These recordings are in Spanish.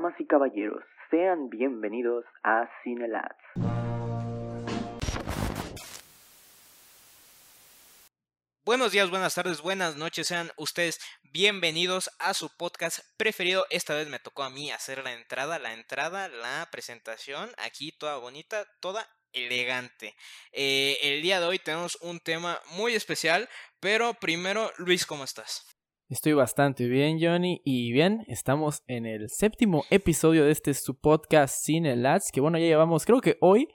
Damas y caballeros, sean bienvenidos a Cinelats. Buenos días, buenas tardes, buenas noches, sean ustedes bienvenidos a su podcast preferido. Esta vez me tocó a mí hacer la entrada, la entrada, la presentación, aquí toda bonita, toda elegante. Eh, el día de hoy tenemos un tema muy especial, pero primero, Luis, ¿cómo estás? Estoy bastante bien, Johnny. Y bien, estamos en el séptimo episodio de este su podcast Cine Lads. Que bueno, ya llevamos, creo que hoy,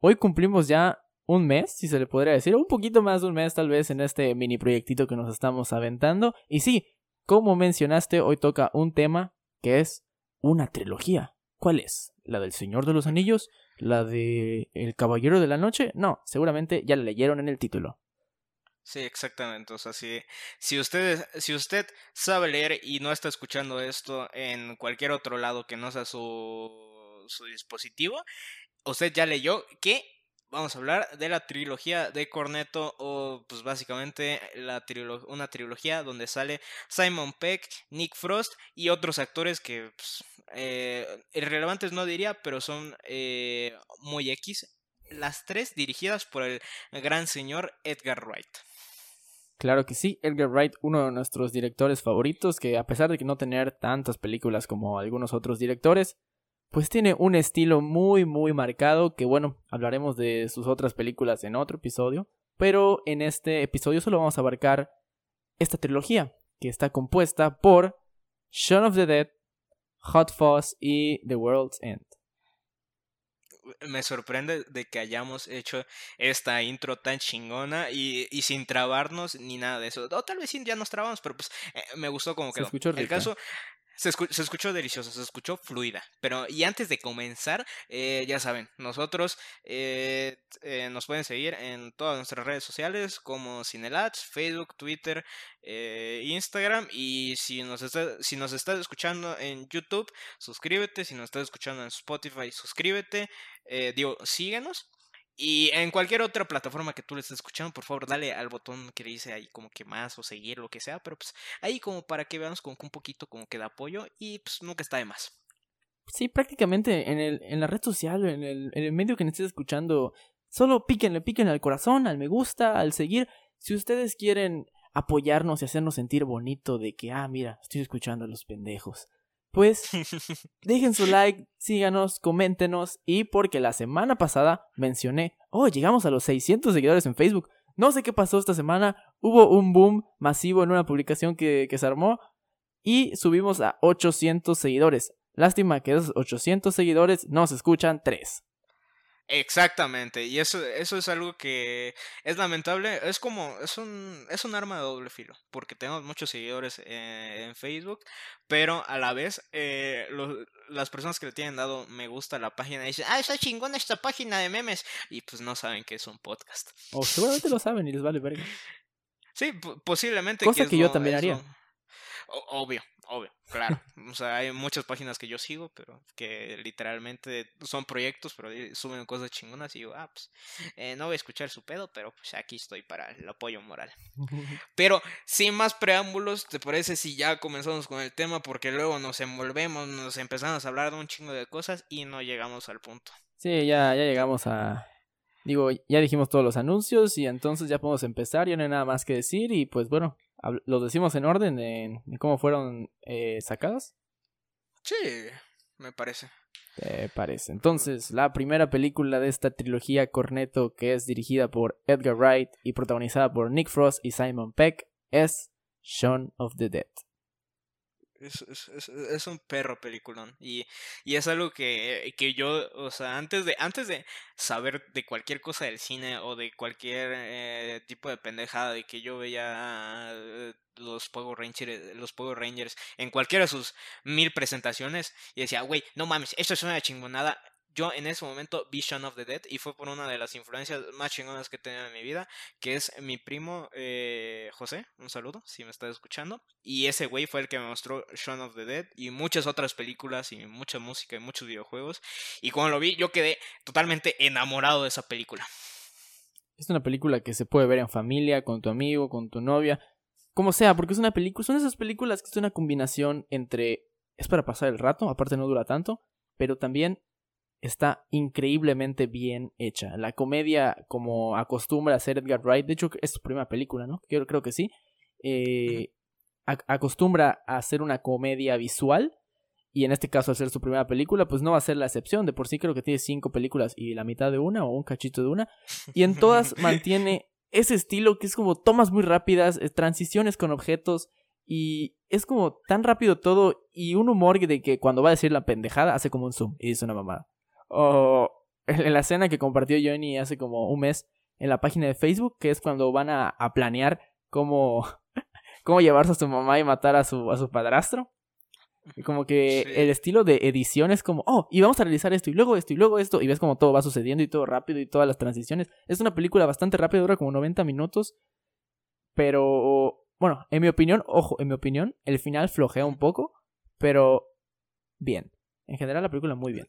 hoy cumplimos ya un mes, si se le podría decir, un poquito más de un mes tal vez en este mini proyectito que nos estamos aventando. Y sí, como mencionaste, hoy toca un tema que es una trilogía. ¿Cuál es? ¿La del Señor de los Anillos? ¿La de El Caballero de la Noche? No, seguramente ya la leyeron en el título. Sí, exactamente. O sea, si, si, usted, si usted sabe leer y no está escuchando esto en cualquier otro lado que no sea su, su dispositivo, usted ya leyó que vamos a hablar de la trilogía de Corneto o pues básicamente la una trilogía donde sale Simon Peck, Nick Frost y otros actores que pues, eh, irrelevantes no diría, pero son eh, muy X. Las tres dirigidas por el gran señor Edgar Wright. Claro que sí, Edgar Wright, uno de nuestros directores favoritos, que a pesar de que no tener tantas películas como algunos otros directores, pues tiene un estilo muy muy marcado que bueno, hablaremos de sus otras películas en otro episodio, pero en este episodio solo vamos a abarcar esta trilogía que está compuesta por Shaun of the Dead, Hot Fuzz y The World's End. Me sorprende de que hayamos hecho esta intro tan chingona y, y sin trabarnos ni nada de eso. O tal vez sí ya nos trabamos, pero pues eh, me gustó como que El caso, se, escuchó delicioso, se escuchó fluida. Pero, y antes de comenzar, eh, ya saben, nosotros eh, eh, nos pueden seguir en todas nuestras redes sociales como Cinelats, Facebook, Twitter, Instagram. Y si nos, está, si nos estás escuchando en YouTube, suscríbete. Si nos estás escuchando en Spotify, suscríbete. digo, síguenos. Y en cualquier otra plataforma que tú le estés escuchando, por favor, dale al botón que dice ahí como que más o seguir, lo que sea, pero pues ahí como para que veamos como que un poquito como que da apoyo y pues nunca está de más. Sí, prácticamente en, el, en la red social, en el, medio que estés escuchando, solo píquenle, píquenle al corazón, al me gusta, al seguir. Si ustedes quieren apoyarnos y hacernos sentir bonito de que, ah, mira, estoy escuchando a los pendejos pues dejen su like, síganos, coméntenos y porque la semana pasada mencioné, oh, llegamos a los 600 seguidores en Facebook. No sé qué pasó esta semana, hubo un boom masivo en una publicación que, que se armó y subimos a 800 seguidores. Lástima que esos 800 seguidores no se escuchan 3. Exactamente, y eso, eso es algo que es lamentable, es como, es un, es un arma de doble filo, porque tenemos muchos seguidores eh, en Facebook, pero a la vez eh, las personas que le tienen dado me gusta a la página dicen, ah, está chingona esta página de memes, y pues no saben que es un podcast. O seguramente lo saben y les vale verga. Sí, posiblemente. Cosa que, yo también haría. Obvio, obvio, claro. O sea, hay muchas páginas que yo sigo, pero que literalmente son proyectos, pero suben cosas chingonas y digo, ah, pues eh, no voy a escuchar su pedo, pero pues aquí estoy para el apoyo moral. Pero sin más preámbulos, ¿te parece si ya comenzamos con el tema? Porque luego nos envolvemos, nos empezamos a hablar de un chingo de cosas y no llegamos al punto. Sí, ya, ya llegamos a... Digo, ya dijimos todos los anuncios y entonces ya podemos empezar, ya no hay nada más que decir y pues bueno, ¿Los decimos en orden de, cómo fueron eh, sacadas? Sí, me parece. Me parece. Entonces, la primera película de esta trilogía Corneto, que es dirigida por Edgar Wright y protagonizada por Nick Frost y Simon Peck, es Shaun of the Dead. Es, es, es, un perro peliculón. Y, y es algo que, que, yo, o sea, antes de, antes de saber de cualquier cosa del cine o de cualquier eh, tipo de pendejada de que yo veía eh, los Power Rangers, los Power Rangers en cualquiera de sus mil presentaciones y decía, güey, no mames, esto es una chingonada yo en ese momento vi Shaun of the Dead y fue por una de las influencias más chingonas que he tenido en mi vida, que es mi primo eh, José, un saludo si me estás escuchando, y ese güey fue el que me mostró Shaun of the Dead y muchas otras películas y mucha música y muchos videojuegos, y cuando lo vi yo quedé totalmente enamorado de esa película. Es una película que se puede ver en familia, con tu amigo, con tu novia, como sea, porque es una película, son esas películas que es una combinación entre es para pasar el rato, aparte no dura tanto, pero también está increíblemente bien hecha. La comedia, como acostumbra a hacer Edgar Wright, de hecho es su primera película, ¿no? Creo, creo que sí. Eh, acostumbra a hacer una comedia visual y en este caso hacer su primera película, pues no va a ser la excepción. De por sí creo que tiene cinco películas y la mitad de una o un cachito de una. Y en todas mantiene ese estilo que es como tomas muy rápidas, eh, transiciones con objetos y es como tan rápido todo y un humor de que cuando va a decir la pendejada hace como un zoom y dice una mamada. O en la escena que compartió Johnny hace como un mes en la página de Facebook, que es cuando van a, a planear cómo, cómo llevarse a su mamá y matar a su, a su padrastro. Y como que el estilo de edición es como, oh, y vamos a realizar esto, y luego esto, y luego esto, y ves como todo va sucediendo y todo rápido y todas las transiciones. Es una película bastante rápida, dura como 90 minutos. Pero, bueno, en mi opinión, ojo, en mi opinión, el final flojea un poco, pero bien. En general la película muy bien.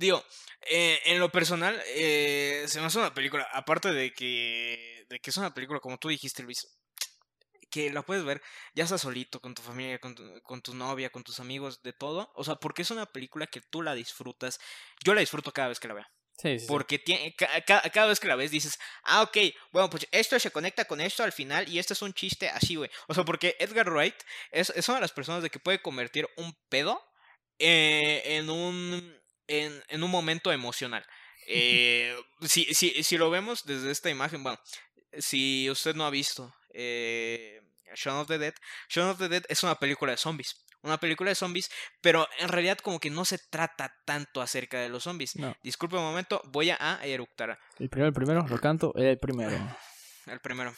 Digo, eh, en lo personal, eh, se me hace una película, aparte de que, de que es una película, como tú dijiste, Luis, que la puedes ver ya sea solito, con tu familia, con tu, con tu novia, con tus amigos, de todo. O sea, porque es una película que tú la disfrutas. Yo la disfruto cada vez que la veo. Sí, sí, porque Tiene, cada vez que la ves dices, ah, ok, bueno, pues esto se conecta con esto al final y este es un chiste así, güey. O sea, porque Edgar Wright es, es, una de las personas de que puede convertir un pedo eh, en un en, un momento emocional. Eh, si, si, si, lo vemos desde esta imagen, bueno, si usted no ha visto eh, Shaun of the Dead, Shaun of the Dead es una película de zombies. Una película de zombies, pero en realidad como que no se trata tanto acerca de los zombies. Disculpe un momento, voy a eructar. El primero, el primero, lo canto, el primero. El primero.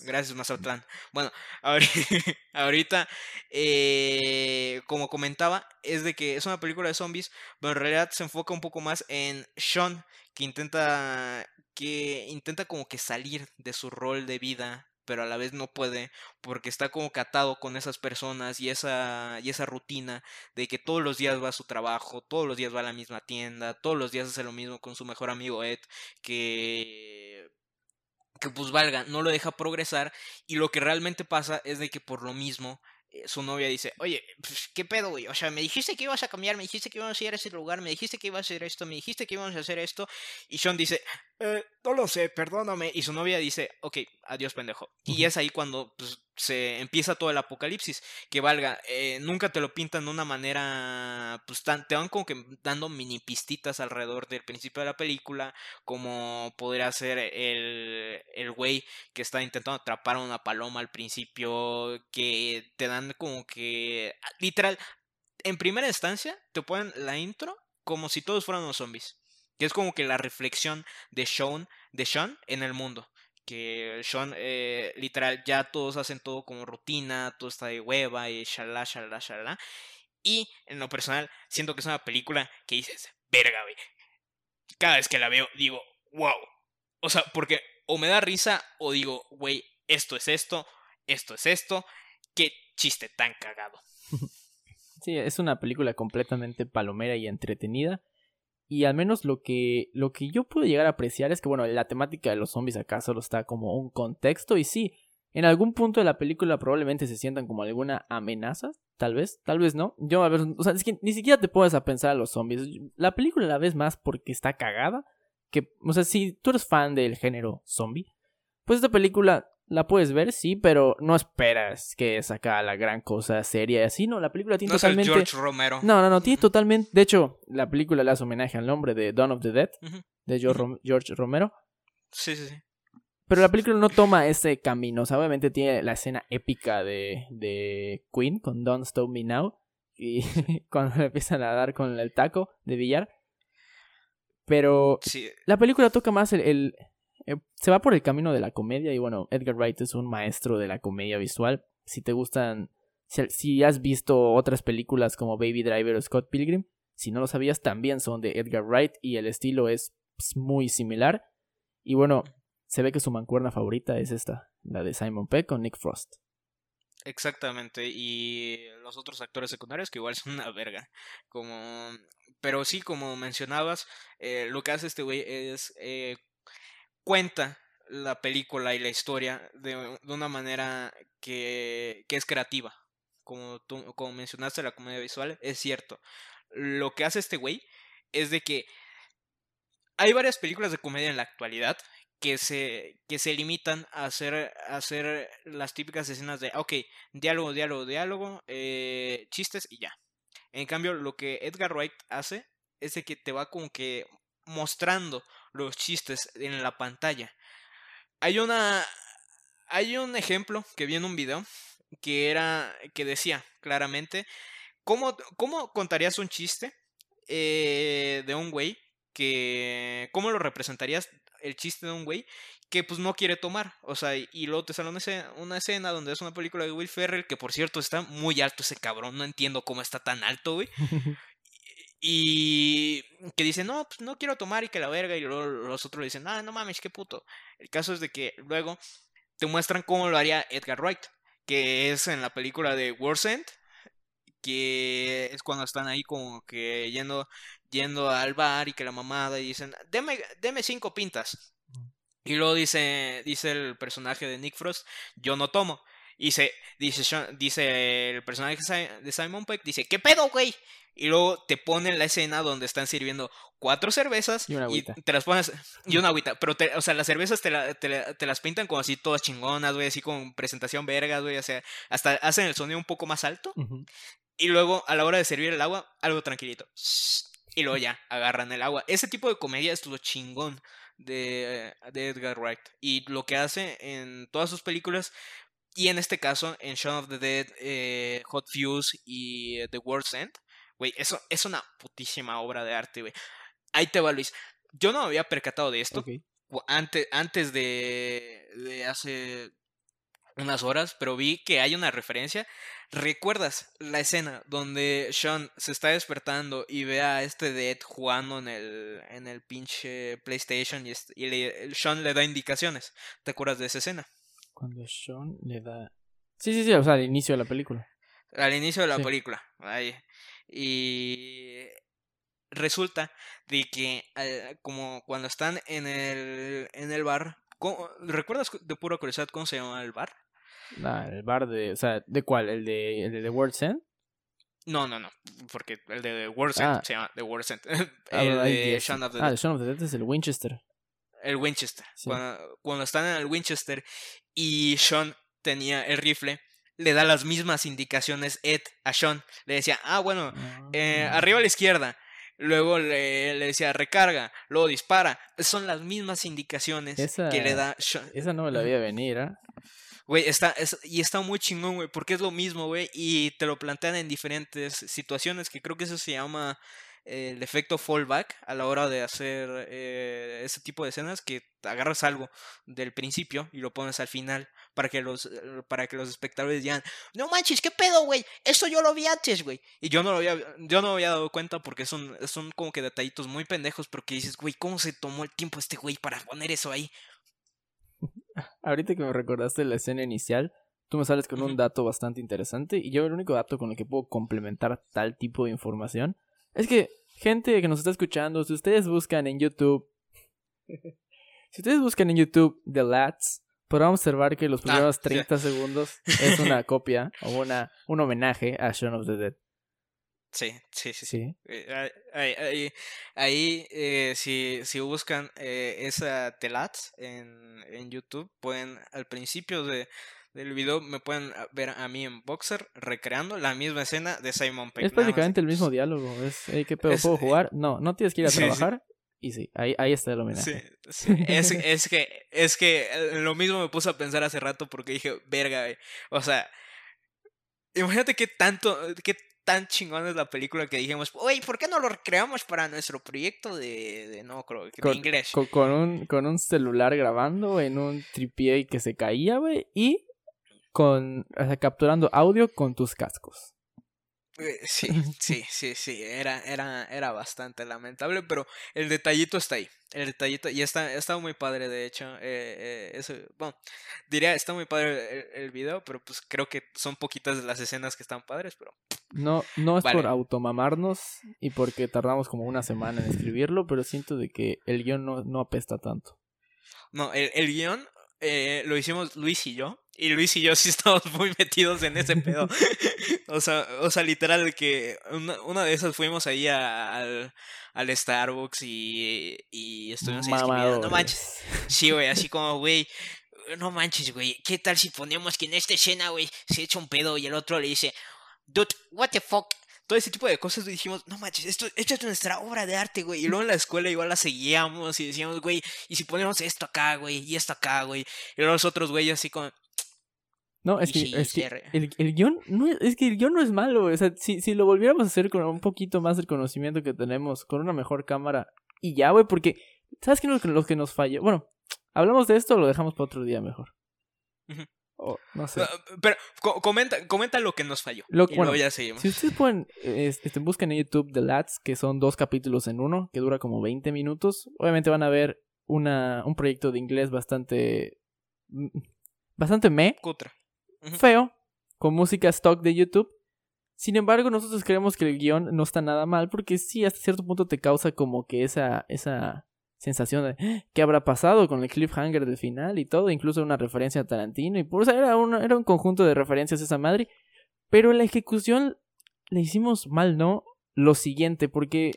Gracias, Mazatlán. Bueno, ahorita, eh, como comentaba, es de que es una película de zombies, pero en realidad se enfoca un poco más en Sean, que intenta, que intenta como que salir de su rol de vida, pero a la vez no puede, porque está como catado con esas personas y esa, y esa rutina de que todos los días va a su trabajo, todos los días va a la misma tienda, todos los días hace lo mismo con su mejor amigo Ed, que que pues valga, no lo deja progresar y lo que realmente pasa es de que por lo mismo eh, su novia dice, oye, pues, ¿qué pedo, güey? O sea, me dijiste que ibas a cambiar, me dijiste que íbamos a ir a ese lugar, me dijiste que ibas a hacer esto, me dijiste que íbamos a hacer esto. Y Sean dice, eh, no lo sé, perdóname. Y su novia dice, ok, adiós, pendejo. Y es ahí cuando pues, se empieza todo el apocalipsis. Que valga, eh, nunca te lo pintan de una manera, pues te van como que dando mini pistitas alrededor del principio de la película, como podría ser el, el güey que está intentando atrapar a una paloma al principio, que te dan como que, literal, en primera instancia te ponen la intro como si todos fueran unos zombies. Que es como que la reflexión de Sean, de Sean en el mundo que Sean, eh, literal, ya todos hacen todo como rutina, todo está de hueva y shalala, shalala, shalala. Y en lo personal, siento que es una película que dices, verga, güey. Cada vez que la veo, digo, wow. O sea, porque o me da risa o digo, güey, esto es esto, esto es esto. Qué chiste tan cagado. Sí, es una película completamente palomera y entretenida. Y al menos lo que, lo que yo puedo llegar a apreciar es que, bueno, la temática de los zombies acá solo está como un contexto. Y sí, en algún punto de la película probablemente se sientan como alguna amenaza. Tal vez, tal vez no. Yo, a ver, o sea, ni siquiera te puedes a pensar a los zombies. La película la ves más porque está cagada. Que, o sea, si tú eres fan del género zombie, pues esta película la puedes ver, sí, pero no esperas que saca la gran cosa seria y así, no, la película tiene totalmente... George Romero. No, no, no, tiene totalmente... De hecho, la película le hace homenaje al nombre de Dawn of the Dead, de George, Romero. Sí, sí, sí. Pero la película no toma ese camino, o sea, obviamente tiene la escena épica de, de Queen con Don't Stop Me Now, y cuando empiezan a dar con el taco de billar. Pero la película toca más el eh, se va por el camino de la comedia y bueno, Edgar Wright es un maestro de la comedia visual. Si te gustan, si, has visto otras películas como Baby Driver o Scott Pilgrim, si no lo sabías, también son de Edgar Wright y el estilo es pues, muy similar. Y bueno, se ve que su mancuerna favorita es esta, la de Simon Peck con Nick Frost. Exactamente, y los otros actores secundarios que igual son una verga. Como... Pero sí, como mencionabas, eh, lo que hace este güey es eh, cuenta la película y la historia de, una manera que, que, es creativa. como tú como mencionaste la comedia visual, es cierto. Lo que hace este güey es de que hay varias películas de comedia en la actualidad que se, que se limitan a hacer, a hacer las típicas escenas de, ok, diálogo, diálogo, diálogo, eh, chistes y ya. En cambio, lo que Edgar Wright hace es de que te va como que mostrando los chistes en la pantalla. Hay una. Hay un ejemplo que vi en un video que era. que decía claramente. ¿Cómo, cómo contarías un chiste eh, de un güey que... ¿Cómo lo representarías el chiste de un güey que pues no quiere tomar? O sea, y luego te sale una escena, una escena donde es una película de Will Ferrell, que por cierto está muy alto ese cabrón, no entiendo cómo está tan alto, güey. y que dice, no, pues no quiero tomar y que la verga, y luego los otros dicen, ah, no mames, qué puto. El caso es de que luego te muestran cómo lo haría Edgar Wright, que es en la película de World's End, que es cuando están ahí como que yendo, yendo al bar y que la mamada y dicen, deme, deme cinco pintas. Y luego dice, dice el personaje de Nick Frost, yo no tomo. Y se, dice, dice el personaje de Simon Peck, dice, ¿qué pedo, güey? Y luego te ponen la escena donde están sirviendo cuatro cervezas y, te las pones y una agüita. Pero, o sea, las cervezas te, te, las pintan como así todas chingonas, güey, así con presentación vergas, güey. O sea, hasta hacen el sonido un poco más alto. Y luego, a la hora de servir el agua, algo tranquilito. Y luego ya, agarran el agua. Ese tipo de comedia es lo chingón de, de Edgar Wright. Y lo que hace en todas sus películas, y en este caso, en Shaun of the Dead, eh, Hot Fuse y eh, The World's End, güey, eso es una putísima obra de arte, güey. Ahí te va, Luis. Yo no me había percatado de esto. Antes, antes de, de hace unas horas, pero vi que hay una referencia. ¿Recuerdas la escena donde Sean se está despertando y ve a este Dead jugando en el, en el pinche PlayStation y, y Sean le da indicaciones? ¿Te acuerdas de esa escena? Cuando Sean le da... Sí, sí, sí, o sea, al inicio de la película. Al inicio de la película. Ahí. Y resulta de que eh, como cuando están en el, en el bar, ¿recuerdas de pura curiosidad cómo se llama el bar? Ah, el bar de, o sea, ¿de cuál? ¿El de, el de The World's End? No, no, no, porque el de The World's End ah. se llama The World's End. Ah, el de Shaun of the Dead. Ah, el Shaun of the Dead es el Winchester. El Winchester. Cuando, cuando están en el Winchester y Sean tenía el rifle, le da las mismas indicaciones Ed a Sean. Le decía, ah, bueno, eh, ah. arriba a la izquierda. Luego le, le, decía recarga, luego dispara. Son las mismas indicaciones que le da Sean. Esa no me la veía venir, ¿eh? Güey, está, y está muy chingón, güey, porque es lo mismo, güey, y te lo plantean en diferentes situaciones, que creo que eso se llama el efecto fallback a la hora de hacer eh, ese tipo de escenas que agarras algo del principio y lo pones al final para que los para que los espectadores digan no manches qué pedo güey eso yo lo vi antes güey y yo no lo había yo no me había dado cuenta porque son son como que detallitos muy pendejos porque dices güey cómo se tomó el tiempo este güey para poner eso ahí ahorita que me recordaste la escena inicial tú me sales con un dato bastante interesante y yo el único dato con el que puedo complementar tal tipo de información es que, gente que nos está escuchando, si ustedes buscan en YouTube. si ustedes buscan en YouTube The Lats, podrán observar que los ah, primeros 30 segundos es una copia o una, un homenaje a Shaun of the Dead. Sí, sí, sí. sí. Eh, ahí, ahí, ahí eh, si, si buscan eh, esa Telats en, en YouTube, pueden al principio de, del video me pueden ah, ver a mí en Boxer recreando la misma escena de Simon Peck. Es prácticamente el mismo diálogo. Es, ¿qué pedo puedo jugar? No, no tienes que ir a trabajar. Y sí, ahí, ahí está el homenaje. Sí, Es, es, que, es que eh, lo mismo me puse a pensar hace rato porque dije, verga, O sea, imagínate qué tanto, qué tan chingón es la película que dijimos, oye, ¿por qué no lo recreamos para nuestro proyecto de, de no creo, de inglés? Con, un, con un celular grabando en un tripié que se caía, güey, y con capturando audio con tus cascos. Eh, sí, sí, sí, sí, era, era, era bastante lamentable, pero el detallito está ahí. El detallito, y está, está muy padre, de hecho. Eh, eh, eso, bueno, diría, está muy padre el, video, pero pues creo que son poquitas de las escenas que están padres, pero. No, no es por automamarnos y porque tardamos como una semana en escribirlo, pero siento de que el guion no, no apesta tanto. No, el, el guion lo hicimos Luis y yo Y Luis y yo sí estamos muy metidos en ese pedo. o, sea, o sea, literal, que una, una de esas fuimos ahí al, al Starbucks y, y estuvimos ahí escribiendo. No manches. Sí, güey, así como, güey, no manches, güey. ¿Qué tal si ponemos que en esta escena, güey, se echa un pedo y el otro le dice, dude, what the fuck? Todo ese tipo de cosas dijimos, no manches, esto, esto es nuestra obra de arte, güey. Y luego en la escuela igual la seguíamos y decíamos, güey, y si ponemos esto acá, güey, y esto acá, güey. Y luego los otros güeyes así como, no, es que, es que el, el, guion no es, es, que el guion no es malo, o sea, si, si lo volviéramos a hacer con un poquito más del conocimiento que tenemos, con una mejor cámara, y ya, güey, porque, ¿sabes qué es lo que nos falla? Bueno, ¿hablamos de esto o lo dejamos para otro día mejor? no sé. Pero comenta, comenta lo que nos falló. Lo, y bueno, ya seguimos. Si ustedes pueden, este, busquen en YouTube The Lads, que son dos capítulos en uno, que dura como 20 minutos, obviamente van a ver una, un proyecto de inglés bastante... Mm, bastante me. Feo, con música stock de YouTube. Sin embargo, nosotros creemos que el guion no está nada mal, porque sí, hasta cierto punto te causa como que esa, esa sensación de ah, qué habrá pasado con el cliffhanger del final y todo, incluso una referencia a Tarantino, y por eso era, era un conjunto de referencias a esa madre. Pero la ejecución le hicimos mal, ¿no? Lo siguiente, porque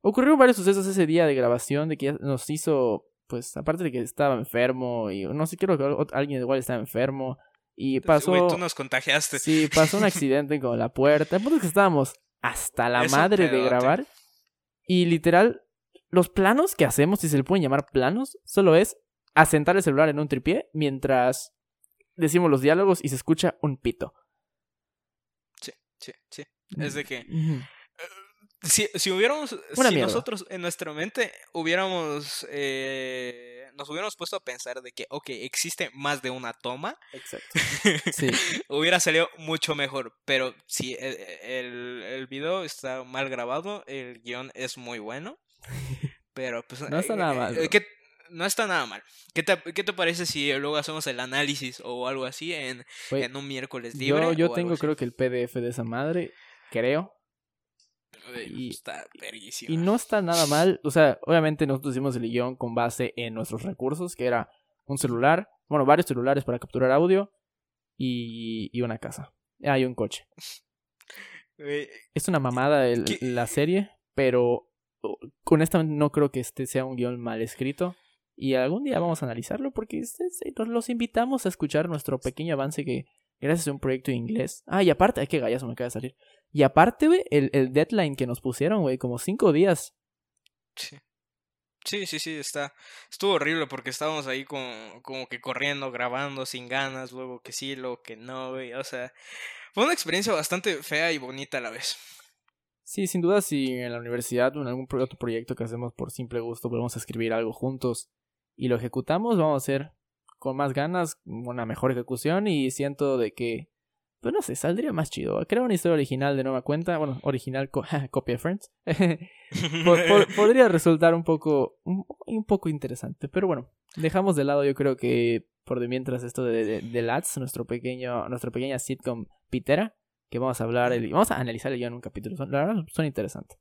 ocurrieron varios sucesos ese día de grabación, de que nos hizo, pues, aparte de que estaba enfermo, y no sé, creo que alguien igual estaba enfermo, y pasó. Güey, tú nos contagiaste. Sí, pasó un accidente con la puerta. El que estábamos hasta la madre de grabar. Y literal, los planos que hacemos, si se le pueden llamar planos, solo es asentar el celular en un tripié mientras decimos los diálogos y se escucha un pito. Sí, sí, sí. Es de que. Eh, si, si hubiéramos. si nosotros en nuestra mente hubiéramos. Eh nos hubiéramos puesto a pensar de que, ok, existe más de una toma. Exacto. Sí. hubiera salido mucho mejor. Pero si e, e, el, el, video está mal grabado, el guion es muy bueno. Pero pues. no está nada mal. Eh, ¿qué, no está nada mal. ¿Qué te, ¿Qué te, parece si luego hacemos el análisis o algo así en, en un miércoles libre? Yo, yo tengo creo que el PDF de esa madre, creo. Y, está y no está nada mal. O sea, obviamente nosotros hicimos el guion con base en nuestros recursos, que era un celular, bueno, varios celulares para capturar audio y, y una casa. Ah, y un coche. es una mamada el, la serie, pero honestamente no creo que este sea un guion mal escrito. Y algún día vamos a analizarlo porque este, los invitamos a escuchar nuestro pequeño avance que gracias a un proyecto de inglés. Ah, y aparte, ay, qué gallazo me acaba de salir. Y aparte, güey, el, el deadline que nos pusieron, güey, como cinco días. Sí. Sí, sí, sí, está. Estuvo horrible porque estábamos ahí como, como que corriendo, grabando sin ganas, luego que sí, luego que no, güey. O sea, fue una experiencia bastante fea y bonita a la vez. Sí, sin duda, si en la universidad o en algún otro proyecto que hacemos por simple gusto podemos escribir algo juntos y lo ejecutamos, vamos a hacer con más ganas, una mejor ejecución y siento de que pues no sé, saldría más chido. Crear una historia original de nueva cuenta, bueno, original copia de Friends. podría resultar un poco, un, poco interesante. Pero bueno, dejamos de lado yo creo que por de mientras esto de, de, Lads, nuestro pequeño, nuestra pequeña sitcom pitera, que vamos a hablar, el, vamos a analizar ya en un capítulo. La verdad, son interesantes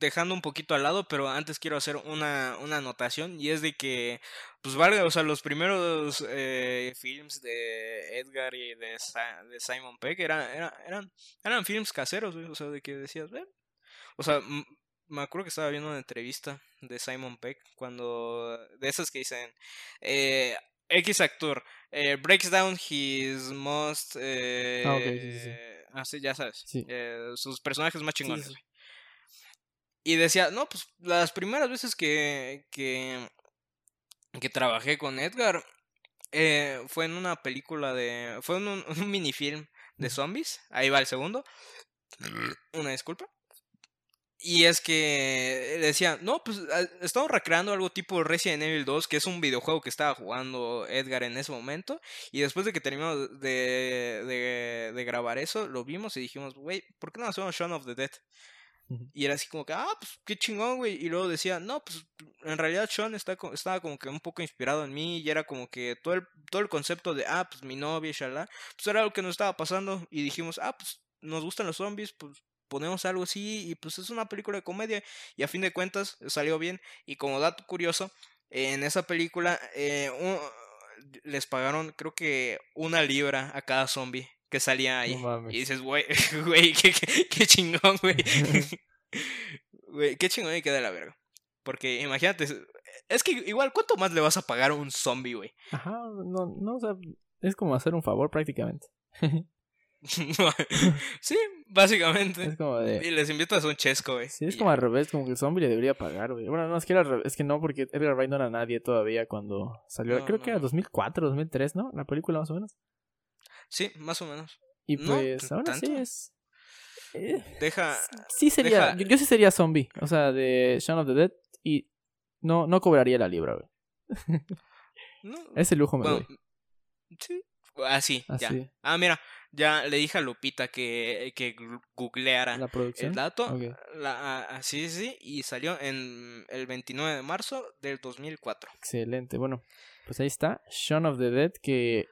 dejando un poquito al lado, pero antes quiero hacer una, una anotación y es de que, pues valga, o sea, los primeros eh, films de Edgar y de, de Simon Peck eran, eran, eran, eran films caseros, o sea, de que decías, o sea, me acuerdo que estaba viendo una entrevista de Simon Peck cuando, de esas que dicen, eh, X actor eh, breaks down his most... Eh, ah, okay, sí, ya sabes. Eh, sus personajes más chingones. Y decía, no, pues las primeras veces que, que, que trabajé con Edgar eh, fue en una película de... fue en un, un minifilm de zombies. Ahí va el segundo. Una disculpa. Y es que decía, no, pues estamos recreando algo tipo Resident Evil 2, que es un videojuego que estaba jugando Edgar en ese momento. Y después de que terminamos de, de, de grabar eso, lo vimos y dijimos, güey, ¿por qué no hacemos Shaun of the Dead? Y era así como que, ah, pues qué chingón, güey. Y luego decía, no, pues en realidad Sean está, estaba como que un poco inspirado en mí. Y era como que todo el, todo el concepto de, ah, pues mi novia, shalá. Pues era algo que nos estaba pasando. Y dijimos, ah, pues nos gustan los zombies, pues ponemos algo así. Y pues es una película de comedia. Y a fin de cuentas salió bien. Y como dato curioso, en esa película, eh, les pagaron, creo que una libra a cada zombie que salía ahí. y dices, güey, güey, qué, qué, chingón, güey. güey, qué chingón y queda la verga. Porque imagínate, es que igual, ¿cuánto más le vas a pagar a un zombie, güey? Ajá, no, no, o sea, es como hacer un favor prácticamente. sí, básicamente. Es como de... Y les invitas un chesco, güey. Sí, es como al revés, como que el zombie le debería pagar, güey. Bueno, no, es que, era es que no, porque Edgar Wright no era nadie todavía cuando salió. Creo que era 2004, 2003, ¿no? La película más o menos. Sí, más o menos. Y pues ahora sí es... Eh, deja... Sí sería, Yo, sí sería zombie, o sea, de Shaun of the Dead y no, no cobraría la libra, güey. no, Ese lujo me doy. Sí, así, ah, ya. Ah, mira, ya le dije a Lupita que, que googleara el dato. La, ah, sí, sí, y salió en el 29 de marzo del 2004. Excelente. Bueno, pues ahí está. Shaun of the Dead, que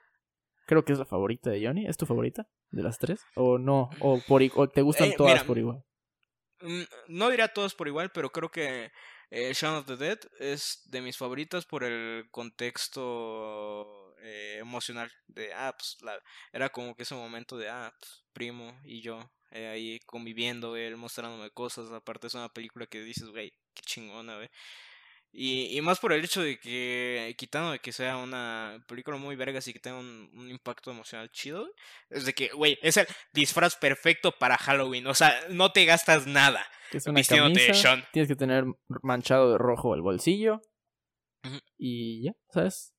creo que es la favorita de Johnny. ¿Es tu favorita de las tres? ¿O no? ¿O, por, te gustan eh, todas por igual? Mm, no diría todas por igual, pero creo que eh, Shaun of the Dead es de mis favoritas por el contexto eh, emocional de, ah, pues la, era como que ese momento de, ah, pues, primo y yo eh, ahí conviviendo, él mostrándome cosas, aparte es una película que dices, güey, qué chingona, güey. Y, y más por el hecho de que, quitando de que sea una película muy vergas y que tenga un, un impacto emocional chido, es de que, güey, es el disfraz perfecto para Halloween. O sea, no te gastas nada. Es una camisa, Tienes que tener manchado de rojo el bolsillo. Y ya, ¿sabes?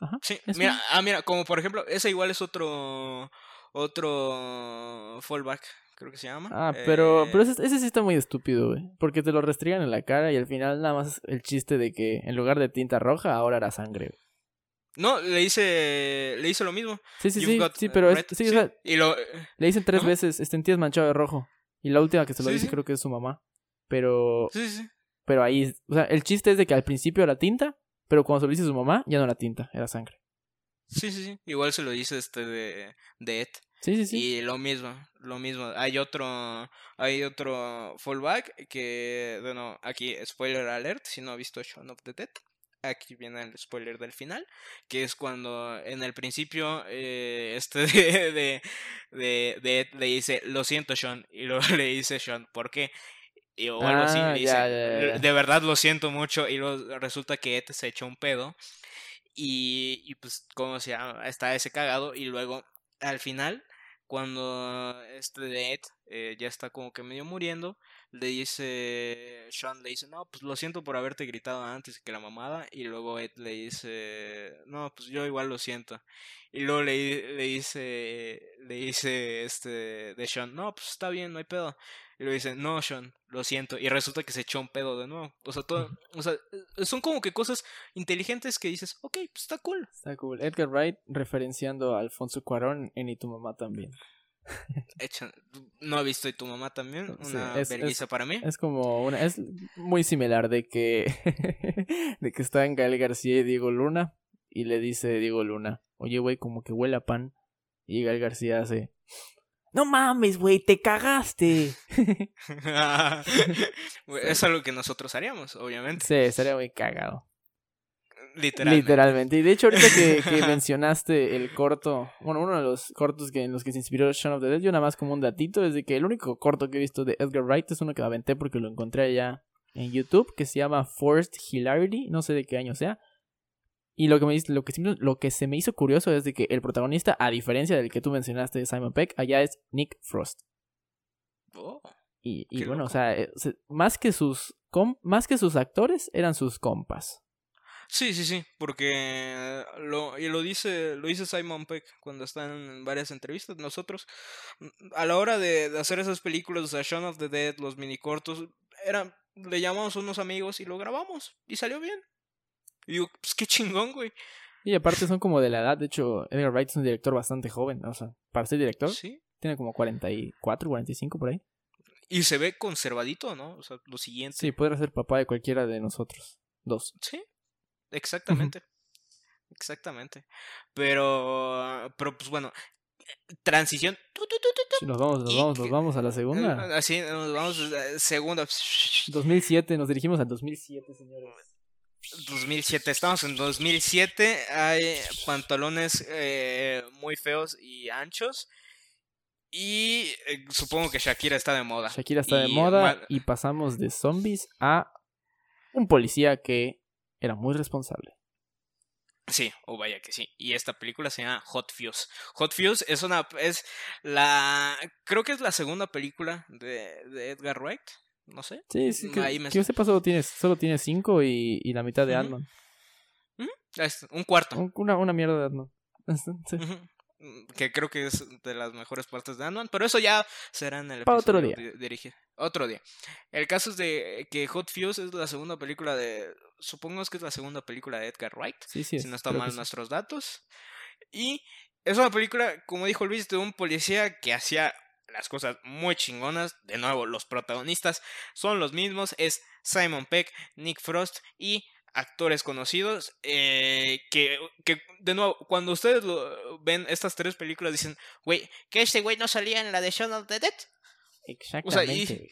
Ajá, sí, mira, ah, mira, como por ejemplo, ese igual es otro otro fallback, creo que se llama. Ah, pero, eh, pero ese, ese, sí está muy estúpido, güey. Porque te lo restringan en la cara y al final nada más el chiste de que en lugar de tinta roja ahora era sangre. No, le hice le hice lo mismo. Sí, sí, sí, sí, pero sí, y lo, le dicen tres veces, este tío es manchado de rojo. Y la última que se lo dice creo que es su mamá. Pero... Sí, sí. Pero ahí, o sea, el chiste es de que al principio era tinta pero cuando se lo dice su mamá, ya no era tinta, era sangre. Sí, sí, sí. Igual se lo dice este de, de Ed. Sí, sí, sí. Y lo mismo, lo mismo. Hay otro, hay otro fallback que, bueno, aquí spoiler alert, si no ha visto Shaun of the Dead. Aquí viene el spoiler del final, que es cuando en el principio eh, este de, de, de, le dice, lo siento Sean, y luego le dice Sean, ¿por qué? Y, o algo así, ah, dice, de verdad lo siento mucho, y luego resulta que Ed se echó un pedo, y, y pues, como se llama, está ese cagado, y luego, al final, cuando este Ed eh, ya está como que medio muriendo, le dice, Sean le dice, no, pues lo siento por haberte gritado antes que la mamada, y luego Ed le dice, no, pues yo igual lo siento. Y luego le, le dice, le dice este de Sean, no, pues está bien, no hay pedo. Y lo dice, no, Sean, lo siento. Y resulta que se echó un pedo de nuevo. O sea, todo, o sea, eh, son como que cosas inteligentes que dices, ok, pues está cool. Está cool. Edgar Wright referenciando a Alfonso Cuarón en Y tu mamá también. no he visto y tu mamá también, una es, para mí. Es como una, es muy similar de que de que está en Gael García y Diego Luna y le dice Diego Luna, oye güey, como que huele a pan y Gael García hace, no mames, güey, te cagaste. es algo que nosotros haríamos, obviamente. Sí, estaría muy cagado. Literalmente. Literalmente. Y de hecho, ahorita que, mencionaste el corto, bueno, uno de los cortos que, en los que se inspiró Shaun of the Dead, yo nada más como un datito, es de que el único corto que he visto de Edgar Wright es uno que aventé porque lo encontré allá en YouTube, que se llama Forced Hilarity, no sé de qué año sea, y lo que, me, lo, que, lo que se me hizo curioso es de que el protagonista, a diferencia del que tú mencionaste, Simon Peck, allá es Nick Frost. Oh, y, bueno, o sea, eh, más que sus más que sus actores, eran sus compas. Sí, sí, sí, porque lo, y lo dice, lo dice Simon Peck cuando está en varias entrevistas. Nosotros, a la hora de, hacer esas películas, o sea, Shaun of the Dead, los mini cortos, eran, le llamamos a unos amigos y lo grabamos y salió bien. Y digo, pues qué chingón, güey. Y aparte son como de la edad, de hecho, Edgar Wright es un director bastante joven, o sea, para ser director, sí. tiene como 44, 45 por ahí. Y se ve conservadito, ¿no? O sea, lo siguiente. Sí, podrá ser papá de cualquiera de nosotros. Dos. Sí, exactamente. exactamente. Pero, pero pues bueno, transición. nos vamos, nos vamos, nos vamos a la segunda. Así, nos vamos a la segunda. 2007, nos dirigimos al 2007, señores. 2007, estamos en 2007, hay pantalones eh, muy feos y anchos. Y eh, supongo que Shakira está de moda. Shakira está de moda y pasamos de zombies a un policía que era muy responsable. Sí, o vaya que sí. Y esta película se llama Hot Fuse. Hot Fuse es una es la creo que es la segunda película de, de Edgar Wright. No sé. Sí, sí, que, Ahí me... que sepa solo tiene, solo tiene cinco y, y la mitad de uh Un cuarto. una, una mierda de ant Mm, que creo que es de las mejores partes de ant pero eso ya será en el episodio otro día. Dirige. Otro día. El caso es de que Hot Fuse es la segunda película de. Supongo que es la segunda película de Edgar Wright. Sí, sí. Si no están mal nuestros datos. Y es una película, como dijo Luis, de un policía que hacía las cosas muy chingonas. De nuevo, los protagonistas son los mismos. Es Simon Peck, Nick Frost y actores conocidos eh, que, que, de nuevo, cuando ustedes lo, ven estas tres películas dicen, güey, que este güey no salía en la de Shaun of the Dead. Exactamente.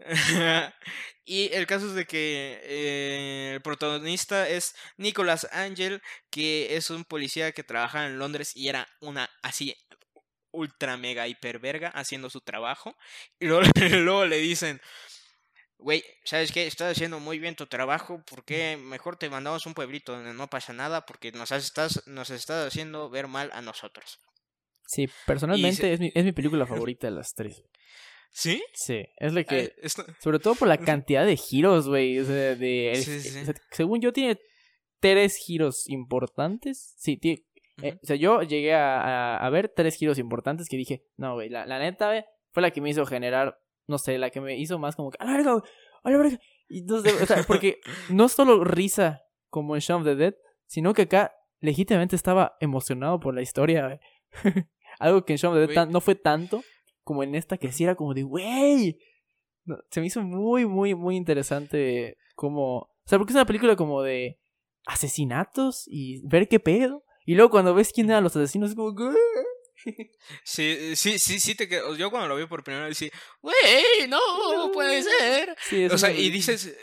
y, el caso es de que eh, el protagonista es Nicholas Angel, que es un policía que trabaja en Londres y era una así ultra mega hiperverga haciendo su trabajo. Y luego le dicen, güey, ¿sabes qué? Estás haciendo muy bien tu trabajo, ¿por qué mejor te mandamos un pueblito donde no pasa nada? Porque nos estás, nos estás haciendo ver mal a nosotros. Sí, personalmente es, mi, es mi película favorita de las tres. ¿Sí? Sí, es la que... Sobre todo por la cantidad de giros, güey. O sea, de... según yo tiene tres giros importantes. Sí, tiene... Eh, o sea, yo llegué a, a, ver tres giros importantes que dije, no, güey, la, la neta, güey, fue la que me hizo generar no sé, la que me hizo más como que, a la verga, a la verga. Y entonces, o sea, porque no solo risa como en Shaun of the Dead, sino que acá legítimamente estaba emocionado por la historia. Algo que en Shaun of the Dead no fue tanto como en esta que sí era como de, wey. se me hizo muy, muy, muy interesante como... O sea, porque es una película como de asesinatos y ver qué pedo. Y luego cuando ves quién eran los asesinos es como... Sí, sí, sí, sí, te Yo cuando lo vi por primera vez, sí, güey, no, puede ser. o sea, y dices,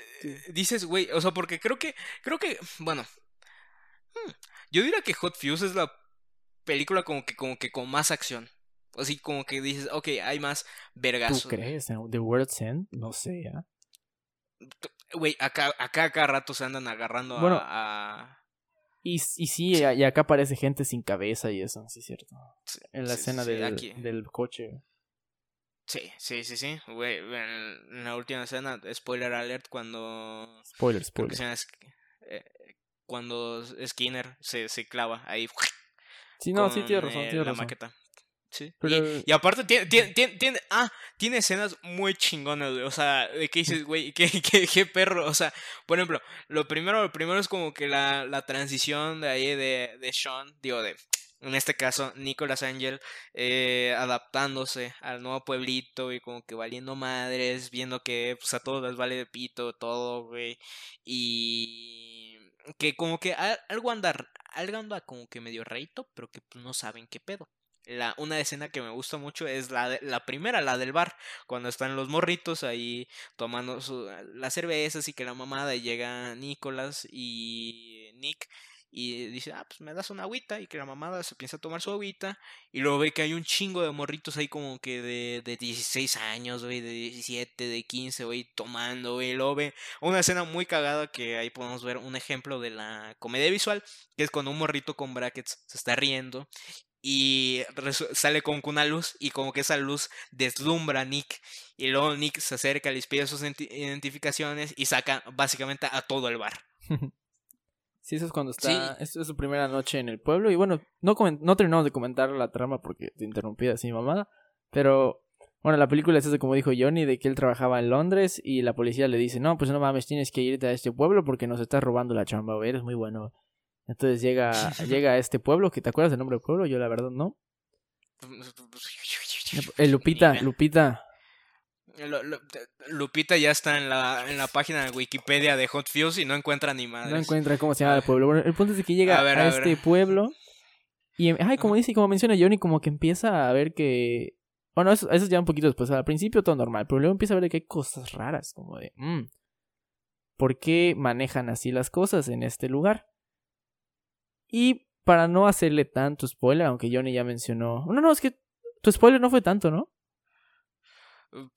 dices, güey, o sea, porque creo que, creo que, bueno, hmm, yo diría que Hot Fuse es la película como que, como que con más acción. Así como que dices, ok, hay más vergas. ¿Tú crees? ¿The World's End? No sé, ¿ya? Güey, acá, acá cada rato se andan agarrando a y, y sí, y acá aparece gente sin cabeza y eso, sí es cierto. en la escena del, del coche. Sí, sí, sí, sí. Güey, en la última escena, spoiler alert, cuando... Spoiler, spoiler. Eh, cuando Skinner se, se clava ahí. Sí, no, sí, tiene razón, tiene la maqueta. Sí. Y, aparte tiene, tiene, tiene, ah, tiene escenas muy chingonas, güey. O sea, de que dices, güey, qué, qué, qué, perro. O sea, por ejemplo, lo primero, lo primero es como que la, la transición de ahí de, de Sean, digo, de, en este caso, Nicolas Angel, eh, adaptándose al nuevo pueblito y como que valiendo madres, viendo que pues a todos les vale de pito, todo, güey. Y que como que algo anda, algo anda como que medio reito, pero que pues, no saben qué pedo. La, una escena que me gusta mucho es la, de, la primera, la del bar, cuando están los morritos ahí tomando su, las cervezas y que la mamada llega Nicolás y Nick y dice, ah, pues me das una agüita y que la mamada se piensa tomar su agüita y luego ve que hay un chingo de morritos ahí como que de, de 16 años, güey, de 17, de 15, güey, tomando, güey, lo ve una escena muy cagada que ahí podemos ver un ejemplo de la comedia visual, que es cuando un morrito con brackets se está riendo y sale como con una luz y como que esa luz deslumbra a Nick y luego Nick se acerca, les pide sus identificaciones y saca básicamente a todo el bar. Sí, eso es cuando está, esto es su primera noche en el pueblo y bueno, no, no terminamos de comentar la trama porque te interrumpí así mamada, pero bueno, la película es eso como dijo Johnny, de que él trabajaba en Londres y la policía le dice, no, pues no mames, tienes que irte a este pueblo porque nos estás robando la chamba, eres muy bueno. Entonces llega, llega a este pueblo, que te acuerdas del nombre del pueblo, yo la verdad no. Lupita, Lupita. Lupita ya está en la, en la página de Wikipedia de Hot Fuse y no encuentra ni madre. No encuentra cómo se llama el pueblo. Bueno, el punto es que llega a, este pueblo y, ay, como dice, como menciona Johnny, como que empieza a ver que... Bueno, eso, eso ya un poquito después. Al principio todo normal, pero luego empieza a ver que hay cosas raras, como de... Mm, por qué manejan así las cosas en este lugar. Y para no hacerle tanto spoiler, aunque Johnny ya mencionó. No, no, es que tu spoiler no fue tanto, ¿no? Uh,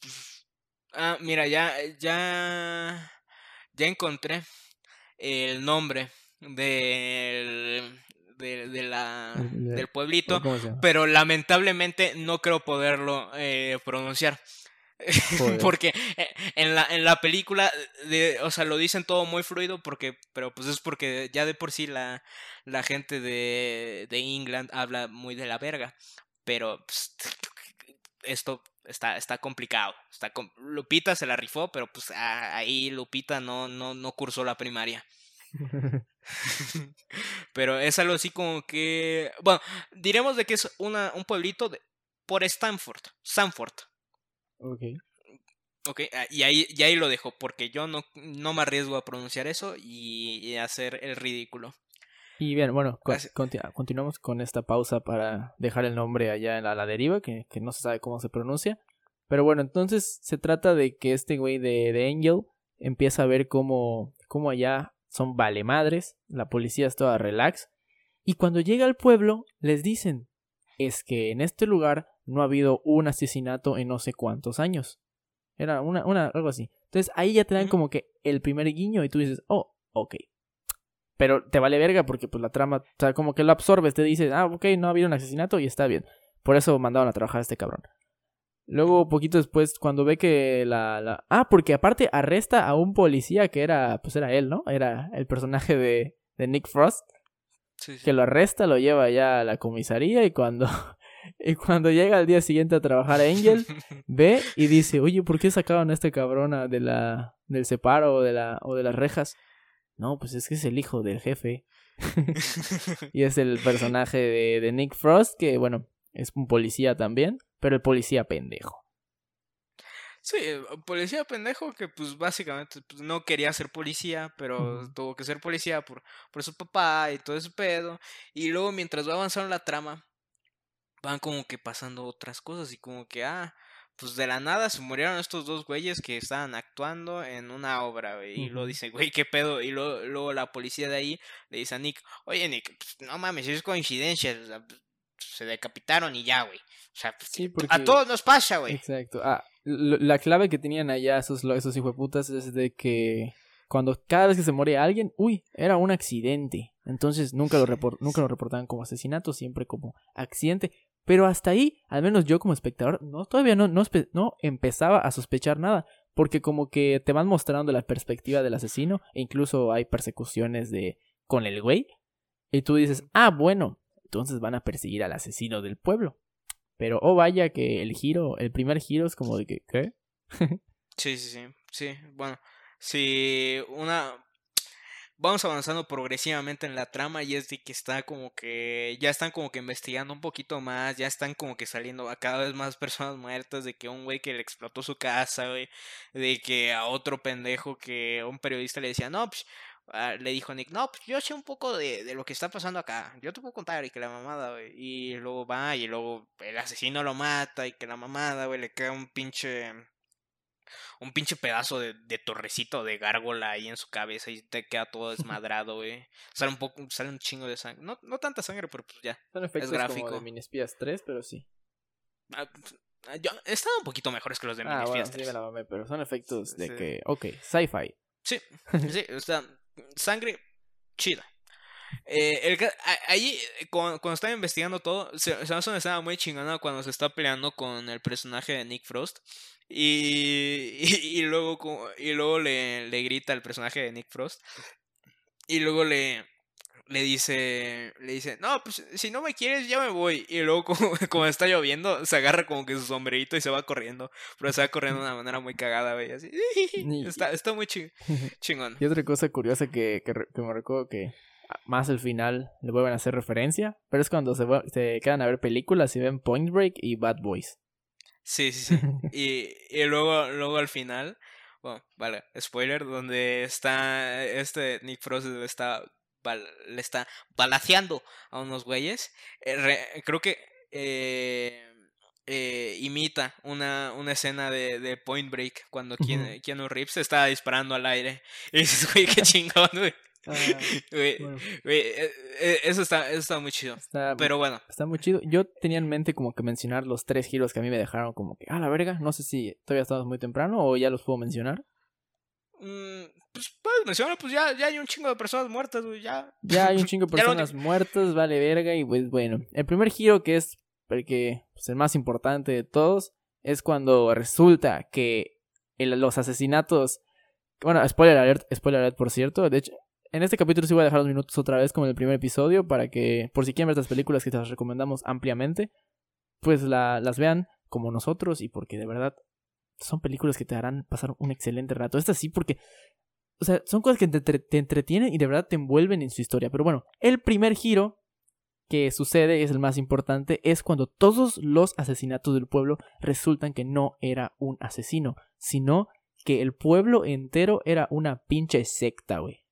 ah, mira, ya, ya, ya encontré el nombre del, de, la, del pueblito, pero lamentablemente no creo poderlo eh, pronunciar. porque eh, en la, en la película, de, o sea, lo dicen todo muy fluido, porque, pero pues es porque ya de por sí la, la gente de, de England habla muy de la verga. Pero pues, esto está, está complicado. Está Lupita se la rifó, pero pues ahí Lupita no, no, no cursó la primaria. pero es algo así como que. Bueno, diremos de que es una, un pueblito de, por Stanford. Stanford. Ok. Ok, ah, y ahí, y ahí lo dejo, porque yo no, no me arriesgo a pronunciar eso y, hacer el ridículo. Y bien, bueno, continuamos con esta pausa para dejar el nombre allá en la, la deriva, que, que, no se sabe cómo se pronuncia. Pero bueno, entonces se trata de que este güey de, de Angel empieza a ver cómo, cómo allá son vale madres, la policía es toda relax. Y cuando llega al pueblo, les dicen, es que en este lugar no ha habido un asesinato en no sé cuántos años. Era una, una, algo así. Entonces ahí ya te dan como que el primer guiño y tú dices, oh, ok. Pero te vale verga porque pues la trama, o sea, como que lo absorbes, te dices, ah, ok, no ha habido un asesinato y está bien. Por eso mandaron a trabajar a este cabrón. Luego, poquito después, cuando ve que la, la... Ah, porque aparte arresta a un policía que era, pues era él, ¿no? Era el personaje de, de Nick Frost. Que lo arresta, lo lleva ya a la comisaría y cuando y cuando llega al día siguiente a trabajar Angel, ve y dice, oye, ¿por qué sacaron a este cabrón de la, del separo o de, la, o de las rejas? No, pues es que es el hijo del jefe. y es el personaje de, de Nick Frost, que bueno, es un policía también, pero el policía pendejo. Sí, policía pendejo que pues básicamente pues, no quería ser policía, pero tuvo que ser policía por, por su papá y todo ese pedo. Y luego mientras va avanzando la trama, van como que pasando otras cosas y como que, ah, pues de la nada se murieron estos dos güeyes que estaban actuando en una obra, güey. Y lo dice, güey, qué pedo. Y luego, luego, la policía de ahí le dice a Nick, oye, Nick, pues, no mames, es coincidencia. Pues, se decapitaron y ya, güey. O sea, pues, a todos nos pasa, güey. Exacto. Ah, la clave que tenían allá esos, esos putas es de que cuando cada vez que se moría alguien, uy, era un accidente. Entonces nunca lo, nunca lo reportaban como asesinato, siempre como accidente. Pero hasta ahí, al menos yo como espectador, no, todavía no, no, no empezaba a sospechar nada. Porque como que te van mostrando la perspectiva del asesino. E incluso hay persecuciones de con el güey. Y tú dices, ah, bueno, entonces van a perseguir al asesino del pueblo. Pero oh vaya que el giro, el primer giro es como de que, ¿qué? sí, sí, sí. Sí, bueno. Si una vamos avanzando progresivamente en la trama y es de que está como que ya están como que investigando un poquito más, ya están como que saliendo a cada vez más personas muertas, de que un güey que le explotó su casa, güey, de que a otro pendejo que un periodista le decía, no, pues, ah", le dijo Nick, no, pues yo sé un poco de, de, lo que está pasando acá, yo te puedo contar y que la mamada, güey, y luego va y luego el asesino lo mata y que la mamada, güey, le queda un pinche un pinche pedazo de, de, torrecito de gárgola ahí en su cabeza y te queda todo desmadrado, güey. Sale un poco, sale un chingo de sangre. No, no tanta sangre, pero pues ya. Son efectos es gráfico. como de Minispías 3, pero sí. Ah, ah, yo, están un poquito mejores que los de ah, Minispías 3. Sí, la pero son efectos de que, ok, sci-fi. Sí, sí, o sea, sangre chida. Eh, el, ahí, cuando, cuando, estaba investigando todo, una escena muy chingona cuando se está peleando con el personaje de Nick Frost. Y, y, luego, y luego le, le grita al personaje de Nick Frost. Y luego le, le dice, le dice, no, pues si no me quieres ya me voy. Y luego como, como, está lloviendo, se agarra como que su sombrerito y se va corriendo. Pero se va corriendo de una manera muy cagada, güey. Así. Está, está muy chingón. Y otra cosa curiosa que, que, que, me recuerdo que más al final le vuelven a hacer referencia. Pero es cuando se, se quedan a ver películas y ven Point Break y Bad Boys. Sí, sí, sí. y, y luego, luego al final, bueno, vale, spoiler, donde está este Nick Frost le está, le está balaceando a unos güeyes. Eh, creo que eh, eh, imita una, una escena de, de Point Break cuando Keanu, Reeves estaba disparando al aire. Y dices, güey, qué chingón, güey. Ah, eh, eh, eso, está, eso está muy chido. pero bueno. Está muy chido. Yo tenía en mente como que mencionar los tres giros que a mí me dejaron como que, ah, la verga. No sé si todavía estamos muy temprano o ya los puedo mencionar. Mm, pues puedes mencionar, pues ya, ya hay un chingo de personas muertas, güey, ya. Ya hay un chingo de personas muertas, vale verga. Y pues bueno, el primer giro que es porque pues, el más importante de todos es cuando resulta que los asesinatos. Bueno, spoiler alert, spoiler alert, por cierto. De hecho, en este capítulo sí voy a dejar los minutos otra vez como en el primer episodio para que, por si quieren ver estas películas que te las recomendamos ampliamente, pues la, las vean como nosotros y porque de verdad son películas que te harán pasar un excelente rato. Estas sí porque, o sea, son cosas que te, te entretienen y de verdad te envuelven en su historia. Pero bueno, el primer giro que sucede, es el más importante, es cuando todos los asesinatos del pueblo resultan que no era un asesino, sino que el pueblo entero era una pinche secta, güey.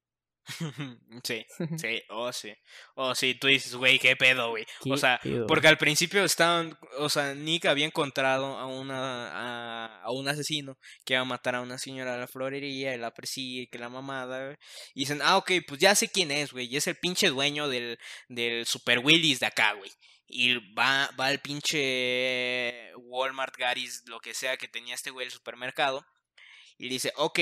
Sí, sí, oh sí. Oh sí, tú dices, güey, qué pedo, güey. O sea, porque al principio estaban, o sea, Nick había encontrado a una a, un asesino que iba a matar a una señora de la florería y la persigue, que la mamada, Y dicen, ah, ok, pues ya sé quién es, güey. Y es el pinche dueño del, del Super Willis de acá, güey. Y va, va al pinche Walmart, Garis, lo que sea que tenía este güey el supermercado. Y dice, ok,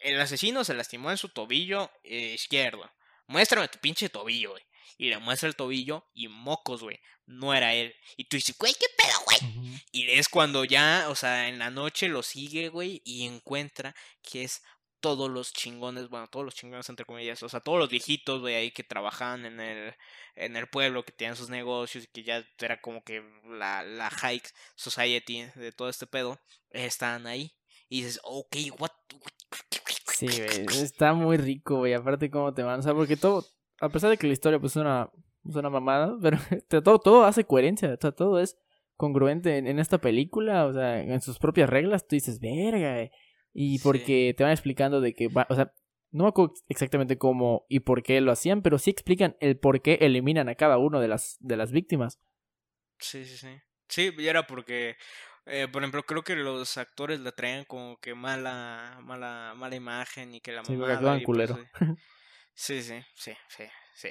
el asesino se lastimó en su tobillo eh, izquierdo. Muéstrame tu pinche tobillo, güey. Y le muestra el tobillo y mocos, güey. No era él. Y tú dices, güey, ¿qué pedo, güey? Y es cuando ya, o sea, en la noche lo sigue, güey, y encuentra que es todos los chingones, bueno, todos los chingones entre comillas, o sea, todos los viejitos, güey, ahí que trabajaban en el, en el pueblo, que tenían sus negocios y que ya era como que la, la high society de todo este pedo, estaban ahí. Y dices, ok, what, Sí, está muy rico, güey. Aparte, cómo te van. O sea, porque todo, a pesar de que la historia pues es una, es una mamada, pero todo, todo hace coherencia. O sea, todo es congruente en, esta película. O sea, en sus propias reglas. Tú dices, verga. Eh". Y porque te van explicando de que, o sea, no me acuerdo exactamente cómo y por qué lo hacían, pero sí explican el por qué eliminan a cada uno de las, de las víctimas. Sí, sí, sí. Sí, y era porque, eh, por ejemplo, creo que los actores le traían como que mala, mala, mala imagen y que la sí, mamada. culero. sí, sí, sí, sí, sí.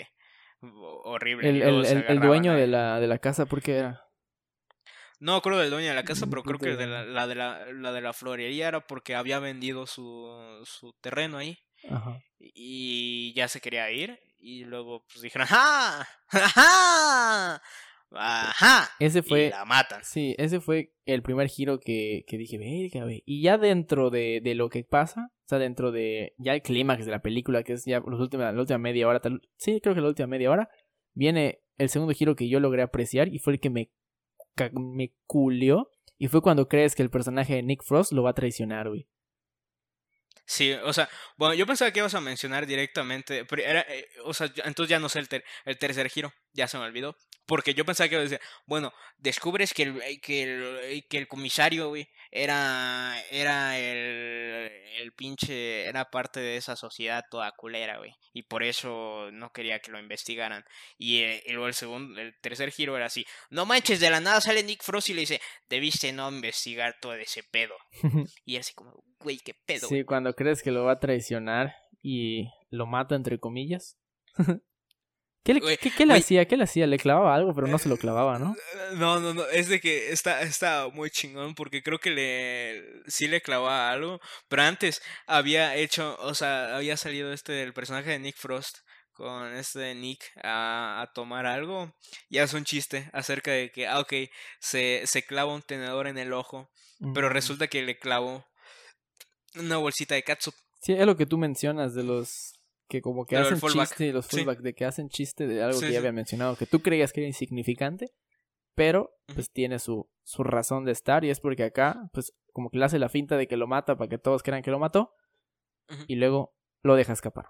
Horrible. El, el, el, dueño de la, de la casa, ¿por qué era? No creo del dueño de la casa, pero creo que de la, la, de la, la de la florería era porque había vendido su, su terreno ahí. Ajá. Y ya se quería ir. Y luego pues dijeron, ¡ajá! ¡ajá! Ajá. Ese fue. Y la matan. Sí, ese fue el primer giro que, que dije, verga, Y ya dentro de, de, lo que pasa, o sea, dentro de ya el clímax de la película, que es ya los últimos, la última media hora, tal, sí, creo que la última media hora, viene el segundo giro que yo logré apreciar y fue el que me, me culió. Y fue cuando crees que el personaje de Nick Frost lo va a traicionar, güey. Sí, o sea, bueno, yo pensaba que ibas a mencionar directamente, pero era, eh, o sea, entonces ya no sé el, el tercer giro, ya se me olvidó. Porque yo pensaba que decir, bueno, descubres que el, eh, que el, que el comisario, güey, era, era el, el pinche, era parte de esa sociedad toda culera, güey. Y por eso no quería que lo investigaran. Y, eh, luego el segundo, el tercer giro era así, no manches, de la nada sale Nick Frost y le dice, debiste no investigar todo ese pedo. y así como, güey, qué pedo. Sí, cuando crees que lo va a traicionar y lo mata entre comillas. ¿Qué le, qué, le hacía? ¿Qué le hacía? Le clavaba algo, pero no se lo clavaba, ¿no? No, no, no. Es de que está, está muy chingón porque creo que le sí le clavaba algo. Pero antes había hecho, o sea, había salido este el personaje de Nick Frost con este Nick a, a tomar algo y hace un chiste acerca de que, ah, ok, se, se clava un tenedor en el ojo, pero resulta que le clavó una bolsita de catsup. Sí, es lo que tú mencionas de los que como que hacen chiste, los fullback, de que hacen chiste de algo que ya había mencionado, que tú creías que era insignificante, pero pues tiene su, su razón de estar y es porque acá, pues como que le hace la finta de que lo mata para que todos crean que lo mató y luego lo deja escapar.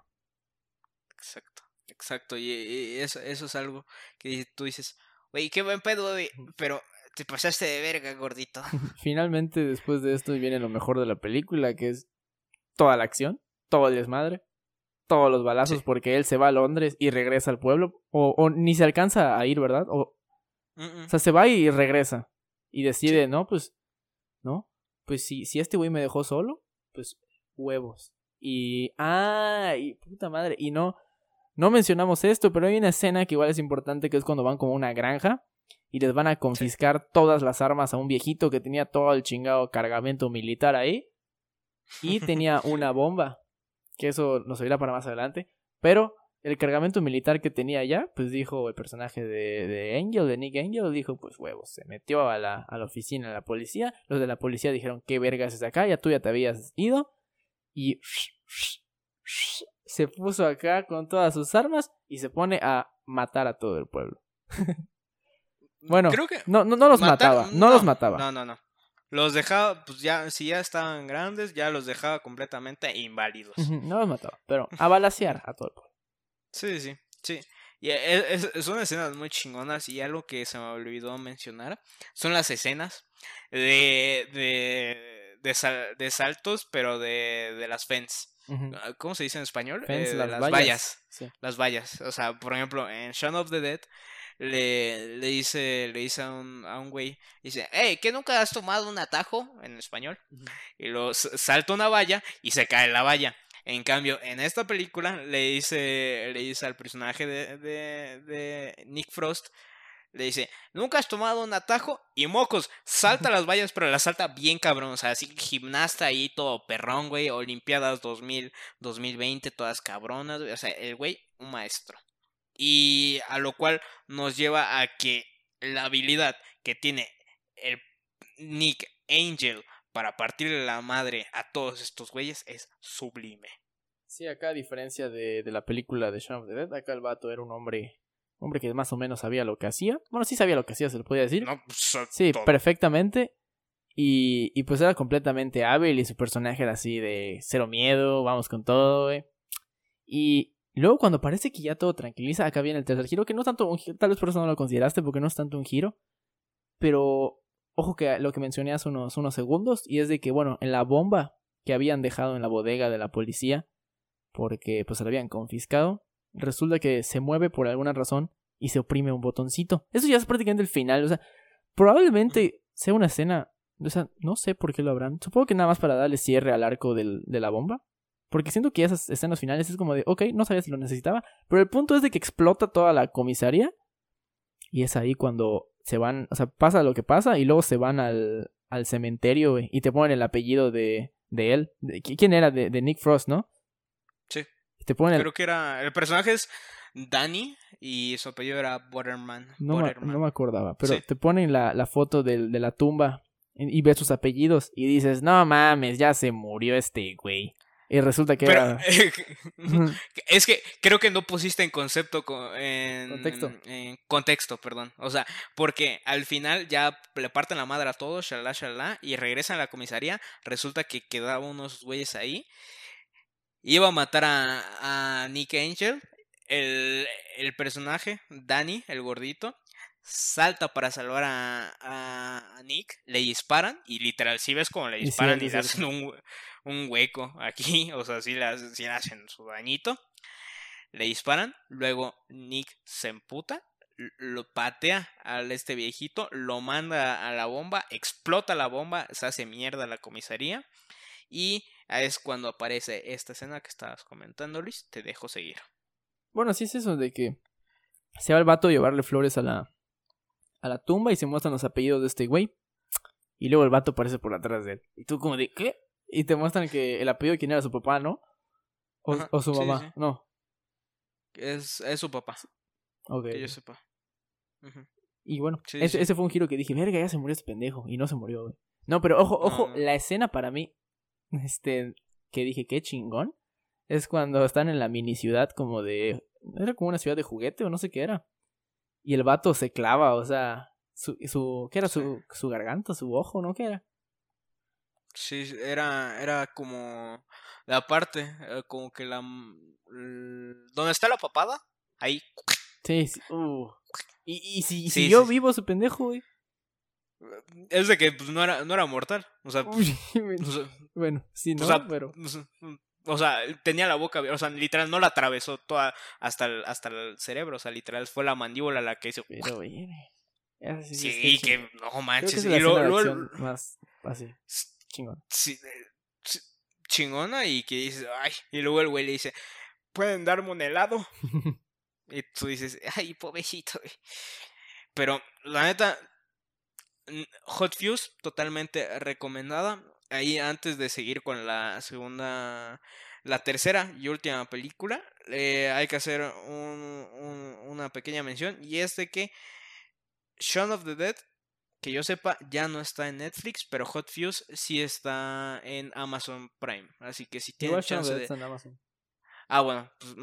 Exacto, exacto, y, eso, eso es algo que tú dices, güey, qué buen pedo, pero te pasaste de verga, gordito. Finalmente, después de esto viene lo mejor de la película, que es toda la acción, todo el desmadre todos los balazos porque él se va a Londres y regresa al pueblo. O, o ni se alcanza a ir, ¿verdad? O, o sea, se va y regresa. Y decide, no, pues, no, pues si, si este güey me dejó solo, pues huevos. Y, ah, y puta madre, y no, no mencionamos esto, pero hay una escena que igual es importante, que es cuando van como a una granja y les van a confiscar todas las armas a un viejito que tenía todo el chingado cargamento militar ahí y tenía una bomba, que eso nos irá para más adelante, pero el cargamento militar que tenía ya, pues dijo el personaje de, de Angel, de Nick Angel, dijo, pues huevos, se metió a la, a la oficina de la policía, los de la policía dijeron, ¿qué vergas es acá? Ya tú ya te habías ido, y se puso acá con todas sus armas y se pone a matar a todo el pueblo. bueno, Creo que no, no, no los mataba, no, los mataba. No, no, no. Los dejaba, pues ya, si ya estaban grandes, ya los dejaba completamente inválidos. no los mataba, pero a balasear a todo el pueblo. Sí, sí, sí. Y es, son escenas muy chingonas y algo que se me olvidó mencionar son las escenas de, de, de, saltos, pero de, de las fence. Ah, ¿Cómo se dice en español? Eh, las, vallas. Las vallas. O sea, por ejemplo, en Shaun of the Dead le, le dice, le dice a un, a un güey, dice, hey, ¿que nunca has tomado un atajo? En español. Y lo salta una valla y se cae la valla. En cambio, en esta película le dice, le dice al personaje de, de, de Nick Frost, le dice, nunca has tomado un atajo y mocos, salta las vallas, pero la salta bien cabrón, o sea, así gimnasta ahí todo perrón, güey, Olimpiadas 2000, 2020, todas cabronas, o sea, el güey, un maestro. Y a lo cual nos lleva a que la habilidad que tiene el Nick Angel para partirle la madre a todos estos güeyes es sublime. Sí, acá a diferencia de, de la película de Shaun of the Dead, acá el vato era un hombre, hombre que más o menos sabía lo que hacía. Bueno, sí sabía lo que hacía, se lo podía decir. Pues, sí, perfectamente. Y, y pues era completamente hábil y su personaje era así de cero miedo, vamos con todo, güey. Y luego cuando parece que ya todo tranquiliza, acá viene el tercer giro, que no es tanto un giro, tal vez por eso no lo consideraste, porque no es tanto un giro. Pero Ojo que lo que mencioné hace unos, unos segundos, y es de que, bueno, en la bomba que habían dejado en la bodega de la policía, porque pues se la habían confiscado, resulta que se mueve por alguna razón y se oprime un botoncito. Eso ya es prácticamente el final, o sea, probablemente sea una escena, o sea, no sé por qué lo habrán. Supongo que nada más para darle cierre al arco de la bomba. Porque siento que esas escenas finales es como de, ok, no sabía si lo necesitaba. Pero el punto es de que explota toda la comisaría. Y es ahí cuando se van, o sea, pasa lo que pasa y luego se van al, al cementerio, y te ponen el apellido de, de él. ¿Quién era? De, de, Nick Frost, ¿no? Sí. Te ponen Creo que era, el personaje es Danny y su apellido era Waterman. No, Me, no me acordaba, pero te ponen la, la foto de, de la tumba y ves sus apellidos y dices, no mames, ya se murió este güey. Y resulta que era... es que creo que no pusiste en concepto, en contexto. En contexto, perdón. O sea, porque al final ya le parten la madre a todos, shalala, shalala, y regresan a la comisaría. Resulta que quedaban unos güeyes ahí. Iba a matar a, a Nick Angel. El, el personaje, Danny, el gordito, salta para salvar a, a, Nick, le disparan y literal, si ves como le disparan y le hacen un, un hueco aquí, o sea, si le, hacen su dañito, le disparan, luego Nick se emputa, lo patea al este viejito, lo manda a la bomba, explota la bomba, se hace mierda la comisaría y es cuando aparece esta escena que estabas comentando, Luis, te dejo seguir. Bueno, sí es eso de que se va el vato a llevarle flores a la a la tumba y se muestran los apellidos de este güey. Y luego el vato aparece por atrás de él. Y tú como de, ¿qué? Y te muestran que el apellido de quién era su papá, ¿no? O, su mamá, no. Es, es su papá. Ok. Que yo sepa. Y bueno, ese, ese, fue un giro que dije, verga, ya se murió este pendejo. Y no se murió, güey. No, pero ojo, ojo, la escena para mí, este, que dije, qué chingón, es cuando están en la mini ciudad como de... Era como una ciudad de juguete o no sé qué era. Y el vato se clava, o sea, su, su ¿qué era? Su, su garganta, su ojo, ¿no? ¿Qué era? Sí, era, era como la parte, eh, como que la... ¿Dónde está la papada? Ahí. Sí, sí. Uh. Y, y si, si yo vivo ese pendejo, güey. Es de que pues, no, era, no era mortal. O sea, bueno, sí, no, pero. O sea, tenía la boca, o sea, literal no la atravesó toda hasta el, hasta el cerebro, o sea, literal fue la mandíbula la que hizo. Pero, Sí, que no manches. y lo, más así, chingona. chingona y que dices, ay, y luego el güey le dice, ¿pueden darme un helado? y tú dices, ay, pobrecito, Pero la neta, Hot Fuse, totalmente recomendada. Ahí antes de seguir con la segunda, la tercera y última película, eh, hay que hacer un, una pequeña mención y es de que Shaun of the Dead, que yo sepa, ya no está en Netflix, pero Hot Fuse sí está en Amazon Prime. Así que si tienen chance de... Ah, bueno, pues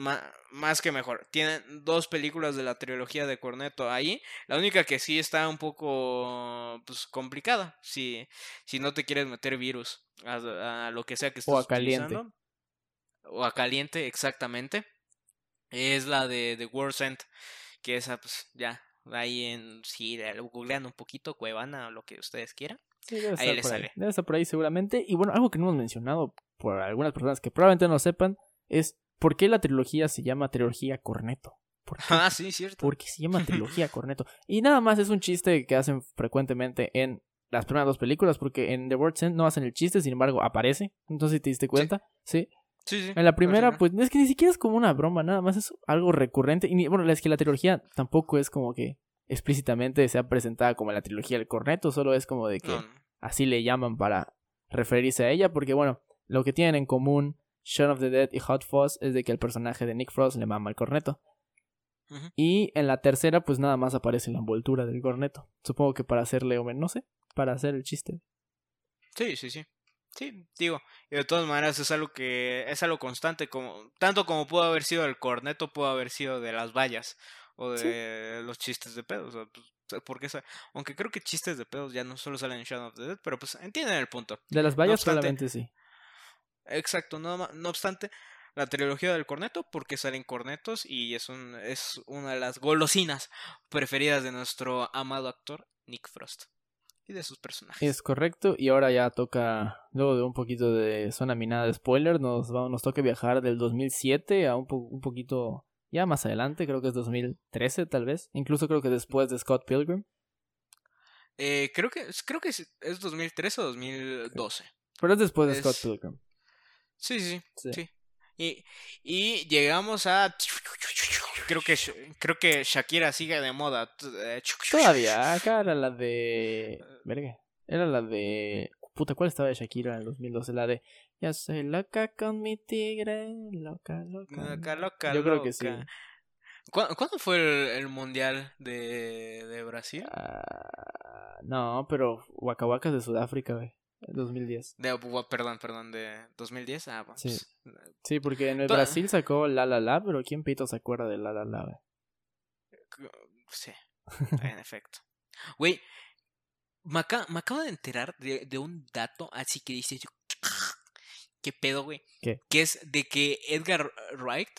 más, que mejor. Tienen dos películas de la trilogía de Corneto ahí. La única que sí está un poco pues, complicada. Si, si no te quieres meter virus a, lo que sea que estés O a caliente. O a caliente, exactamente. Es la de The World's End. Que esa, pues ya. Ahí en. Si googlean un poquito, Cuevana o lo que ustedes quieran. Sí, debe ahí les sale. Debe estar por ahí seguramente. Y bueno, algo que no hemos mencionado por algunas personas que probablemente no sepan es ¿Por qué la trilogía se llama trilogía Corneto? Ah, sí, cierto. Porque se llama trilogía Corneto. Y nada más es un chiste que hacen frecuentemente en las primeras dos películas, porque en The World's End no hacen el chiste, sin embargo aparece. Entonces, ¿te diste cuenta? Sí. Sí, sí. En la primera, pues es que ni siquiera es como una broma, nada más es algo recurrente. Y bueno, es que la trilogía tampoco es como que explícitamente sea presentada como la trilogía del corneto, solo es como de que así le llaman para referirse a ella, porque bueno, lo que tienen en común Shaun of the Dead y Hot Fuzz es de que el personaje de Nick Frost le mama el corneto. Y en la tercera, pues nada más aparece la envoltura del corneto. Supongo que para hacerle, o no sé, para hacer el chiste. Sí, sí, sí. Sí, digo, y de todas maneras es algo que es algo constante, como tanto como pudo haber sido el corneto, pudo haber sido de las vallas o de los chistes de pedos. Pues, porque aunque creo que chistes de pedos ya no solo salen en Shadow of the Dead, pero pues entienden el punto. De las vallas solamente sí. Exacto, no, no obstante, la trilogía del corneto, porque salen cornetos y es, un, es una de las golosinas preferidas de nuestro amado actor Nick Frost y de sus personajes. Es correcto, y ahora ya toca, luego de un poquito de zona minada de spoiler, nos, vamos, nos toca viajar del 2007 a un, un poquito ya más adelante, creo que es 2013 tal vez, incluso creo que después de Scott Pilgrim. Eh, creo que creo que es, 2013 o 2012. Pero es después de Scott Pilgrim. Sí, sí, sí. Y, y llegamos a creo que creo que Shakira sigue de moda. Eh, Todavía, acá era la de verga. Era la de puta, ¿cuál estaba de Shakira en el 2012? La de Ya soy loca con mi tigre, loca, loca. Loca, loca. Yo creo que sí. ¿Cuándo, fue el, mundial de, de Brasil? Ah, no, pero Waka Waka de Sudáfrica, güey. 2010. De, perdón, perdón, de 2010. Ah, sí. Pues, sí, porque en el Brasil sacó La La La, pero ¿quién pito se acuerda de La La La? Sí, en efecto. Güey, me, acabo de enterar de, un dato así que dice yo, ¿qué pedo, güey? ¿Qué? Que es de que Edgar Wright,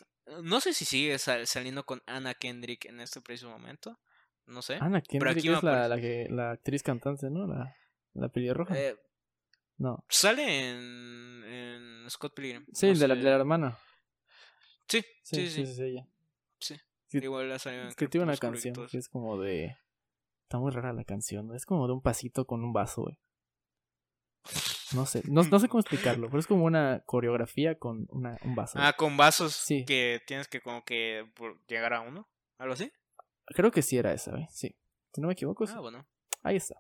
no sé si sigue saliendo con Anna Kendrick en este preciso momento, no sé. Anna Kendrick es la, la, que, la actriz cantante, ¿no? La, la pelirroja. Eh, no. Sale en, en Scott Pilgrim. Sí, de, la, de, la, hermana. Sí, sí, sí. Sí, sí, ella. sí. Igual la salió en Es que tiene una canción que es como de. Está muy rara la canción. Es como de un pasito con un vaso, güey. No sé, no, no, sé cómo explicarlo, pero es como una coreografía con una, un vaso. Ah, con vasos sí. que tienes que como que llegar a uno, algo así. Creo que sí era esa, güey, sí. Si no me equivoco. Ah, bueno. Ahí está.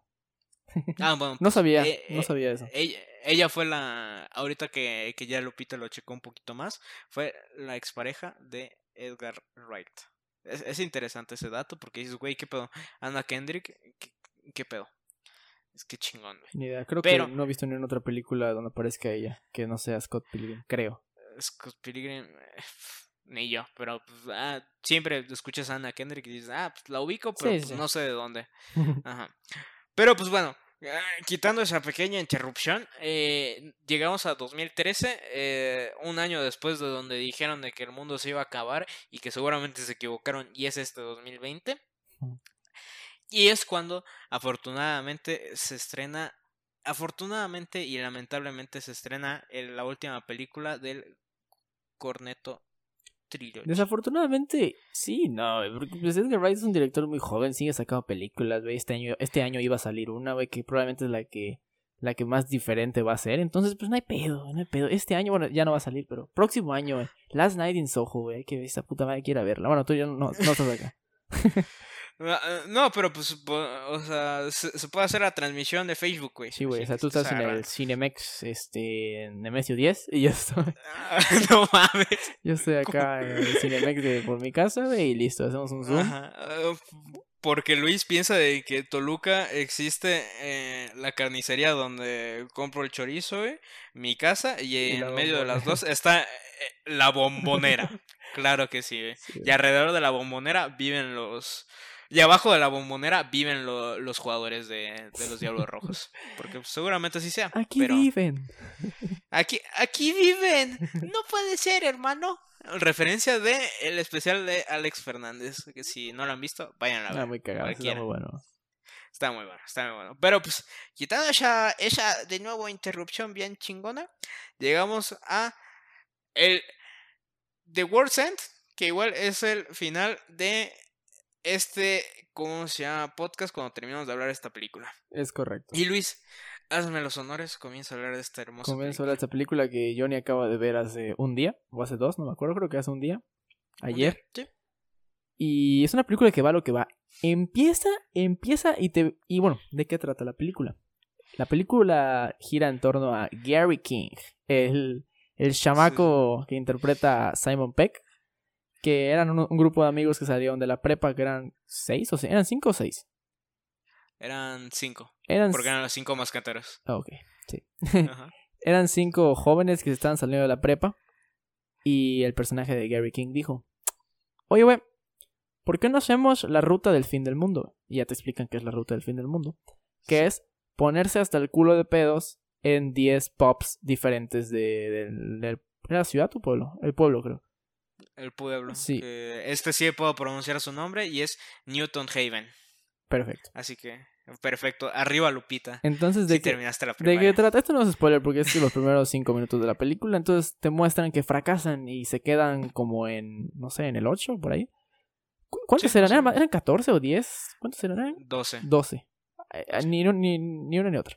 Ah, bueno. no sabía, pues, no eh, sabía eso. Ella, fue la, ahorita que, que ya Lupita lo checó un poquito más, fue la expareja de Edgar Wright. Es, interesante ese dato porque dices, güey, ¿qué pedo? Anna Kendrick, ¿qué, pedo? Es que chingón, güey. Ni idea, creo que no he visto ni en otra película donde aparezca ella, que no sea Scott Pilgrim, creo. Scott Pilgrim, eh, ni yo, pero pues, ah, siempre escuchas a Anna Kendrick y dices, ah, pues la ubico, pero pues, no sé de dónde. Ajá. Pero pues bueno, quitando esa pequeña interrupción, eh, llegamos a 2013, eh, un año después de donde dijeron de que el mundo se iba a acabar y que seguramente se equivocaron y es este 2020. Y es cuando afortunadamente se estrena, afortunadamente y lamentablemente se estrena la última película del Corneto Desafortunadamente, sí, no, porque pues, Edgar Wright es un director muy joven, sigue sacando películas, güey, este año, este año iba a salir una, güey, que probablemente es la que la que más diferente va a ser, entonces pues no hay pedo, no hay pedo. Este año, bueno, ya no va a salir, pero próximo año, güey, Last Night in Soho, güey, que esta puta madre quiera verla. Bueno, tú ya no, no, no estás acá. Ah, ah, no, pero pues, o sea, se, puede hacer la transmisión de Facebook, güey. Sí, güey, o sea, tú estás en el Cinemex, este, en Nemesio 10 y yo estoy... Ah, no mames. Yo estoy acá en el Cinemex de, por mi casa, güey, y listo, hacemos un zoom. Porque Luis piensa de que Toluca existe eh, la carnicería donde compro el chorizo, güey, mi casa, y, en medio de las dos está eh, la bombonera. claro que sí, güey. Y alrededor de la bombonera viven los y abajo de la bombonera viven los jugadores de, los Diablos Rojos. Porque seguramente así sea. Aquí viven. Aquí, aquí viven. No puede ser, hermano. Referencia de el especial de Alex Fernández. Que si no lo han visto, vayan a ver. Está muy cagado, está muy bueno. Está muy bueno, está muy bueno. Pero pues, quitando esa, esa de nuevo interrupción bien chingona, llegamos a el The World's End, que igual es el final de este, ¿cómo se llama? Podcast cuando terminamos de hablar de esta película. Es correcto. Y Luis, hazme los honores, comienza a hablar de esta hermosa Comienza a hablar de esta película que Johnny acaba de ver hace un día, o hace dos, no me acuerdo, creo que hace un día. Ayer. Sí. Y es una película que va a lo que va. Empieza, empieza y te... Y bueno, ¿de qué trata la película? La película gira en torno a Gary King, el, el chamaco que interpreta a Simon Peck, que eran un, grupo de amigos que salieron de la prepa, que eran seis o seis, eran cinco o seis. Eran cinco. Eran porque eran los cinco mascateros. Ah, ok, sí. eran cinco jóvenes que estaban saliendo de la prepa. Y el personaje de Gary King dijo: Oye, güey, ¿por qué no hacemos la ruta del fin del mundo? Y ya te explican qué es la ruta del fin del mundo. Que es ponerse hasta el culo de pedos en 10 pops diferentes de, de, la ciudad o pueblo? El pueblo, creo. El pueblo. Sí. este sí puedo pronunciar su nombre y es Newton Haven. Perfecto. Así que, perfecto. Arriba, Lupita. Entonces, ¿de, qué, terminaste la ¿de qué trata? Esto no es spoiler porque es los primeros cinco minutos de la película. Entonces te muestran que fracasan y se quedan como en, no sé, en el 8, por ahí. ¿Cuántos eran? ¿Eran, ¿Eran 14 o 10? ¿Cuántos eran? 12. 12. Eh, ni, ni, ni una ni otra.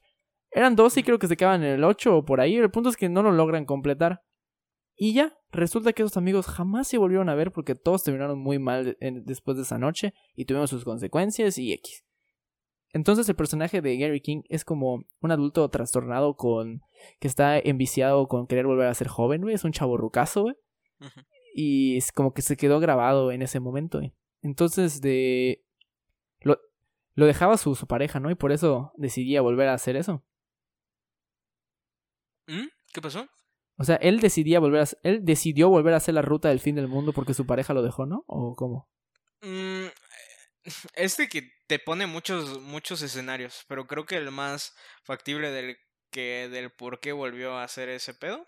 Eran 12 y creo que se quedaban en el 8 o por ahí. El punto es que no lo logran completar. Y ya, resulta que esos amigos jamás se volvieron a ver porque todos terminaron muy mal después de esa noche y tuvieron sus consecuencias y X. Entonces el personaje de Gary King es como un adulto trastornado con que está enviciado con querer volver a ser joven, güey, es un chavo rucazo, güey. Y es como que se quedó grabado en ese momento, güey. Entonces de lo, lo dejaba su, su pareja, ¿no? Y por eso decidía volver a hacer eso. ¿Mm? ¿Qué pasó? O sea, él decidía volver a, él decidió volver a hacer la ruta del fin del mundo porque su pareja lo dejó, ¿no? ¿O cómo? Mm, este que te pone muchos muchos escenarios, pero creo que el más factible del que del por qué volvió a hacer ese pedo,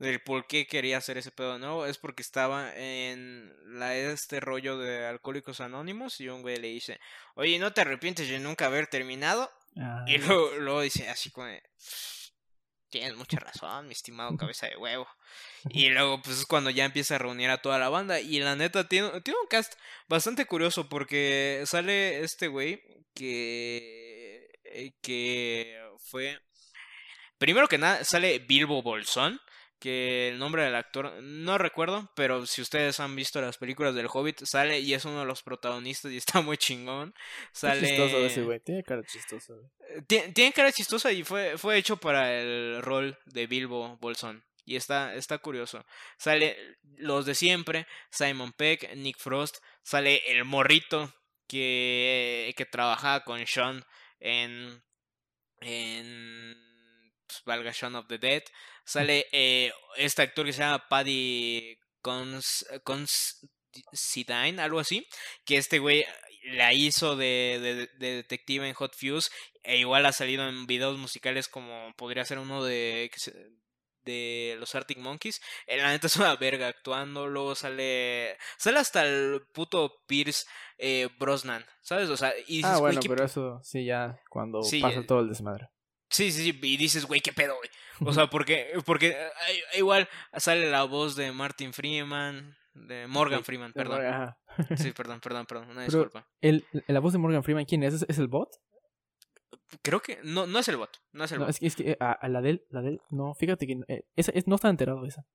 del por qué quería hacer ese pedo nuevo, es porque estaba en la este rollo de alcohólicos anónimos y un güey le dice, "Oye, ¿no te arrepientes de nunca haber terminado?" Y ah. luego, luego dice así como tienes mucha razón, mi estimado cabeza de huevo. Y luego, pues es cuando ya empieza a reunir a toda la banda. Y la neta, tiene, tiene un cast bastante curioso porque sale este güey que. Eh, que fue. Primero que nada, sale Bilbo Bolsón que el nombre del actor no recuerdo, pero si ustedes han visto las películas del Hobbit, sale y es uno de los protagonistas y está muy chingón. Sale... chistoso ese güey, tiene cara chistosa. Eh, tiene, cara chistosa y fue, fue hecho para el rol de Bilbo Bolsón. Y está, está curioso. Sale los de siempre, Simon Peck, Nick Frost, sale el morrito que, que trabajaba con Sean en... en pues, valga Shaun of the Dead. Sale eh, este actor que se llama Paddy Cons, Considine, algo así. Que este güey la hizo de, de, detective en Hot Fuse. E igual ha salido en videos musicales como podría ser uno de de los Arctic Monkeys. Eh, la neta es una verga actuando. Luego sale. Sale hasta el puto Pierce eh, Brosnan. ¿Sabes? O sea, y ah, bueno, pero eso sí, ya cuando pasa todo el desmadre. Sí, sí, sí, y dices, güey, qué pedo, güey. O sea, porque, porque eh, igual sale la voz de Martin Freeman, De Morgan Freeman, perdón. sí, perdón, perdón, perdón. Una disculpa. El, ¿La voz de Morgan Freeman quién es? ¿Es el bot? Creo que no, no es el bot. No es el bot. Es que, es que a, la del, la del. No, fíjate que eh, esa, es, no está enterado esa.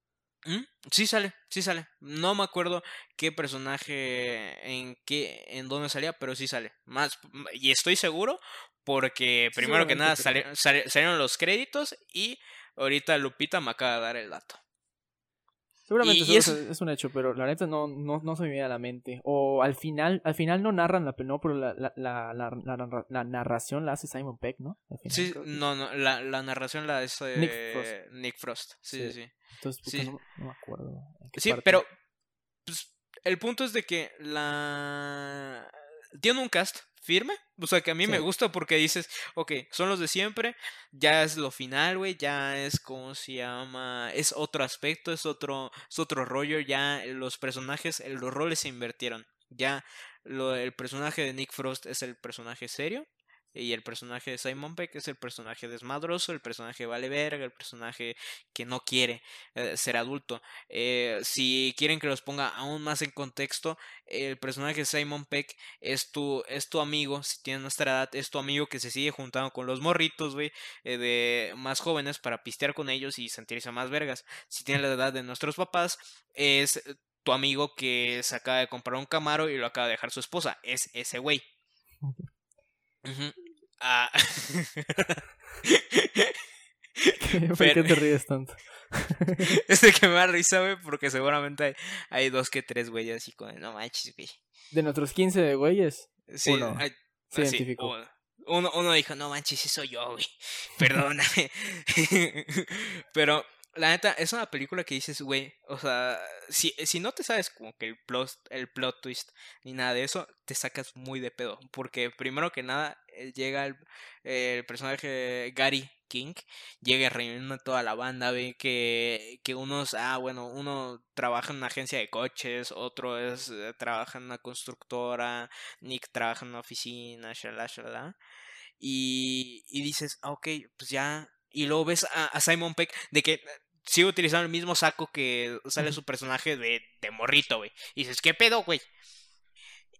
¿Mm? Sí sale, sí sale. No me acuerdo qué personaje en qué en dónde salía, pero sí sale. Más y estoy seguro porque primero que nada salieron los créditos y ahorita Lupita me acaba de dar el dato. Seguramente es, un hecho, pero la neta no, no, no se me viene a la mente. O al final, al final no narran la no, pero la, la, la, la, narración la hace Simon Peck, ¿no? sí, no, no, la, narración la hace Nick Frost. Nick Frost. Sí, sí. Entonces, sí. No, me acuerdo. Sí, pero pues, el punto es de que la tiene un cast firme. O sea, que a mí me gusta porque dices, ok, son los de siempre, ya es lo final, güey, ya es como se llama, es otro aspecto, es otro, es otro rollo, ya los personajes, los roles se invirtieron. Ya lo, el personaje de Nick Frost es el personaje serio y el personaje de Simon Peck es el personaje desmadroso, el personaje vale verga, el personaje que no quiere eh, ser adulto. Eh, si quieren que los ponga aún más en contexto, el personaje de Simon Peck es tu, es tu amigo, si tiene nuestra edad, es tu amigo que se sigue juntando con los morritos, güey, eh, de más jóvenes para pistear con ellos y sentirse más vergas. Si tiene la edad de nuestros papás, es tu amigo que se acaba de comprar un Camaro y lo acaba de dejar su esposa. Es ese güey. Ah. ¿Por qué te ríes tanto? es de que me da risa, güey, porque seguramente hay, hay, dos que tres güeyes así como, no manches, güey. De nuestros 15 de güeyes, sí, uno hay, Uno, uno, dijo, no manches, sí soy yo, güey. Perdóname. Pero la neta, es una película que dices, güey, o sea, si, si no te sabes como que el plot, el plot twist ni nada de eso, te sacas muy de pedo. Porque primero que nada, eh, llega el, el personaje Gary King, llega reuniendo a toda la banda, ve que, que unos, ah, bueno, uno trabaja en una agencia de coches, otro es, eh, trabaja en una constructora, Nick trabaja en una oficina, shalala, shalala. Y, y dices, ah, ok, pues ya y luego ves a, Simon Peck de que sigue utilizando el mismo saco que sale su personaje de, de morrito, güey. Y dices, ¿qué pedo, güey?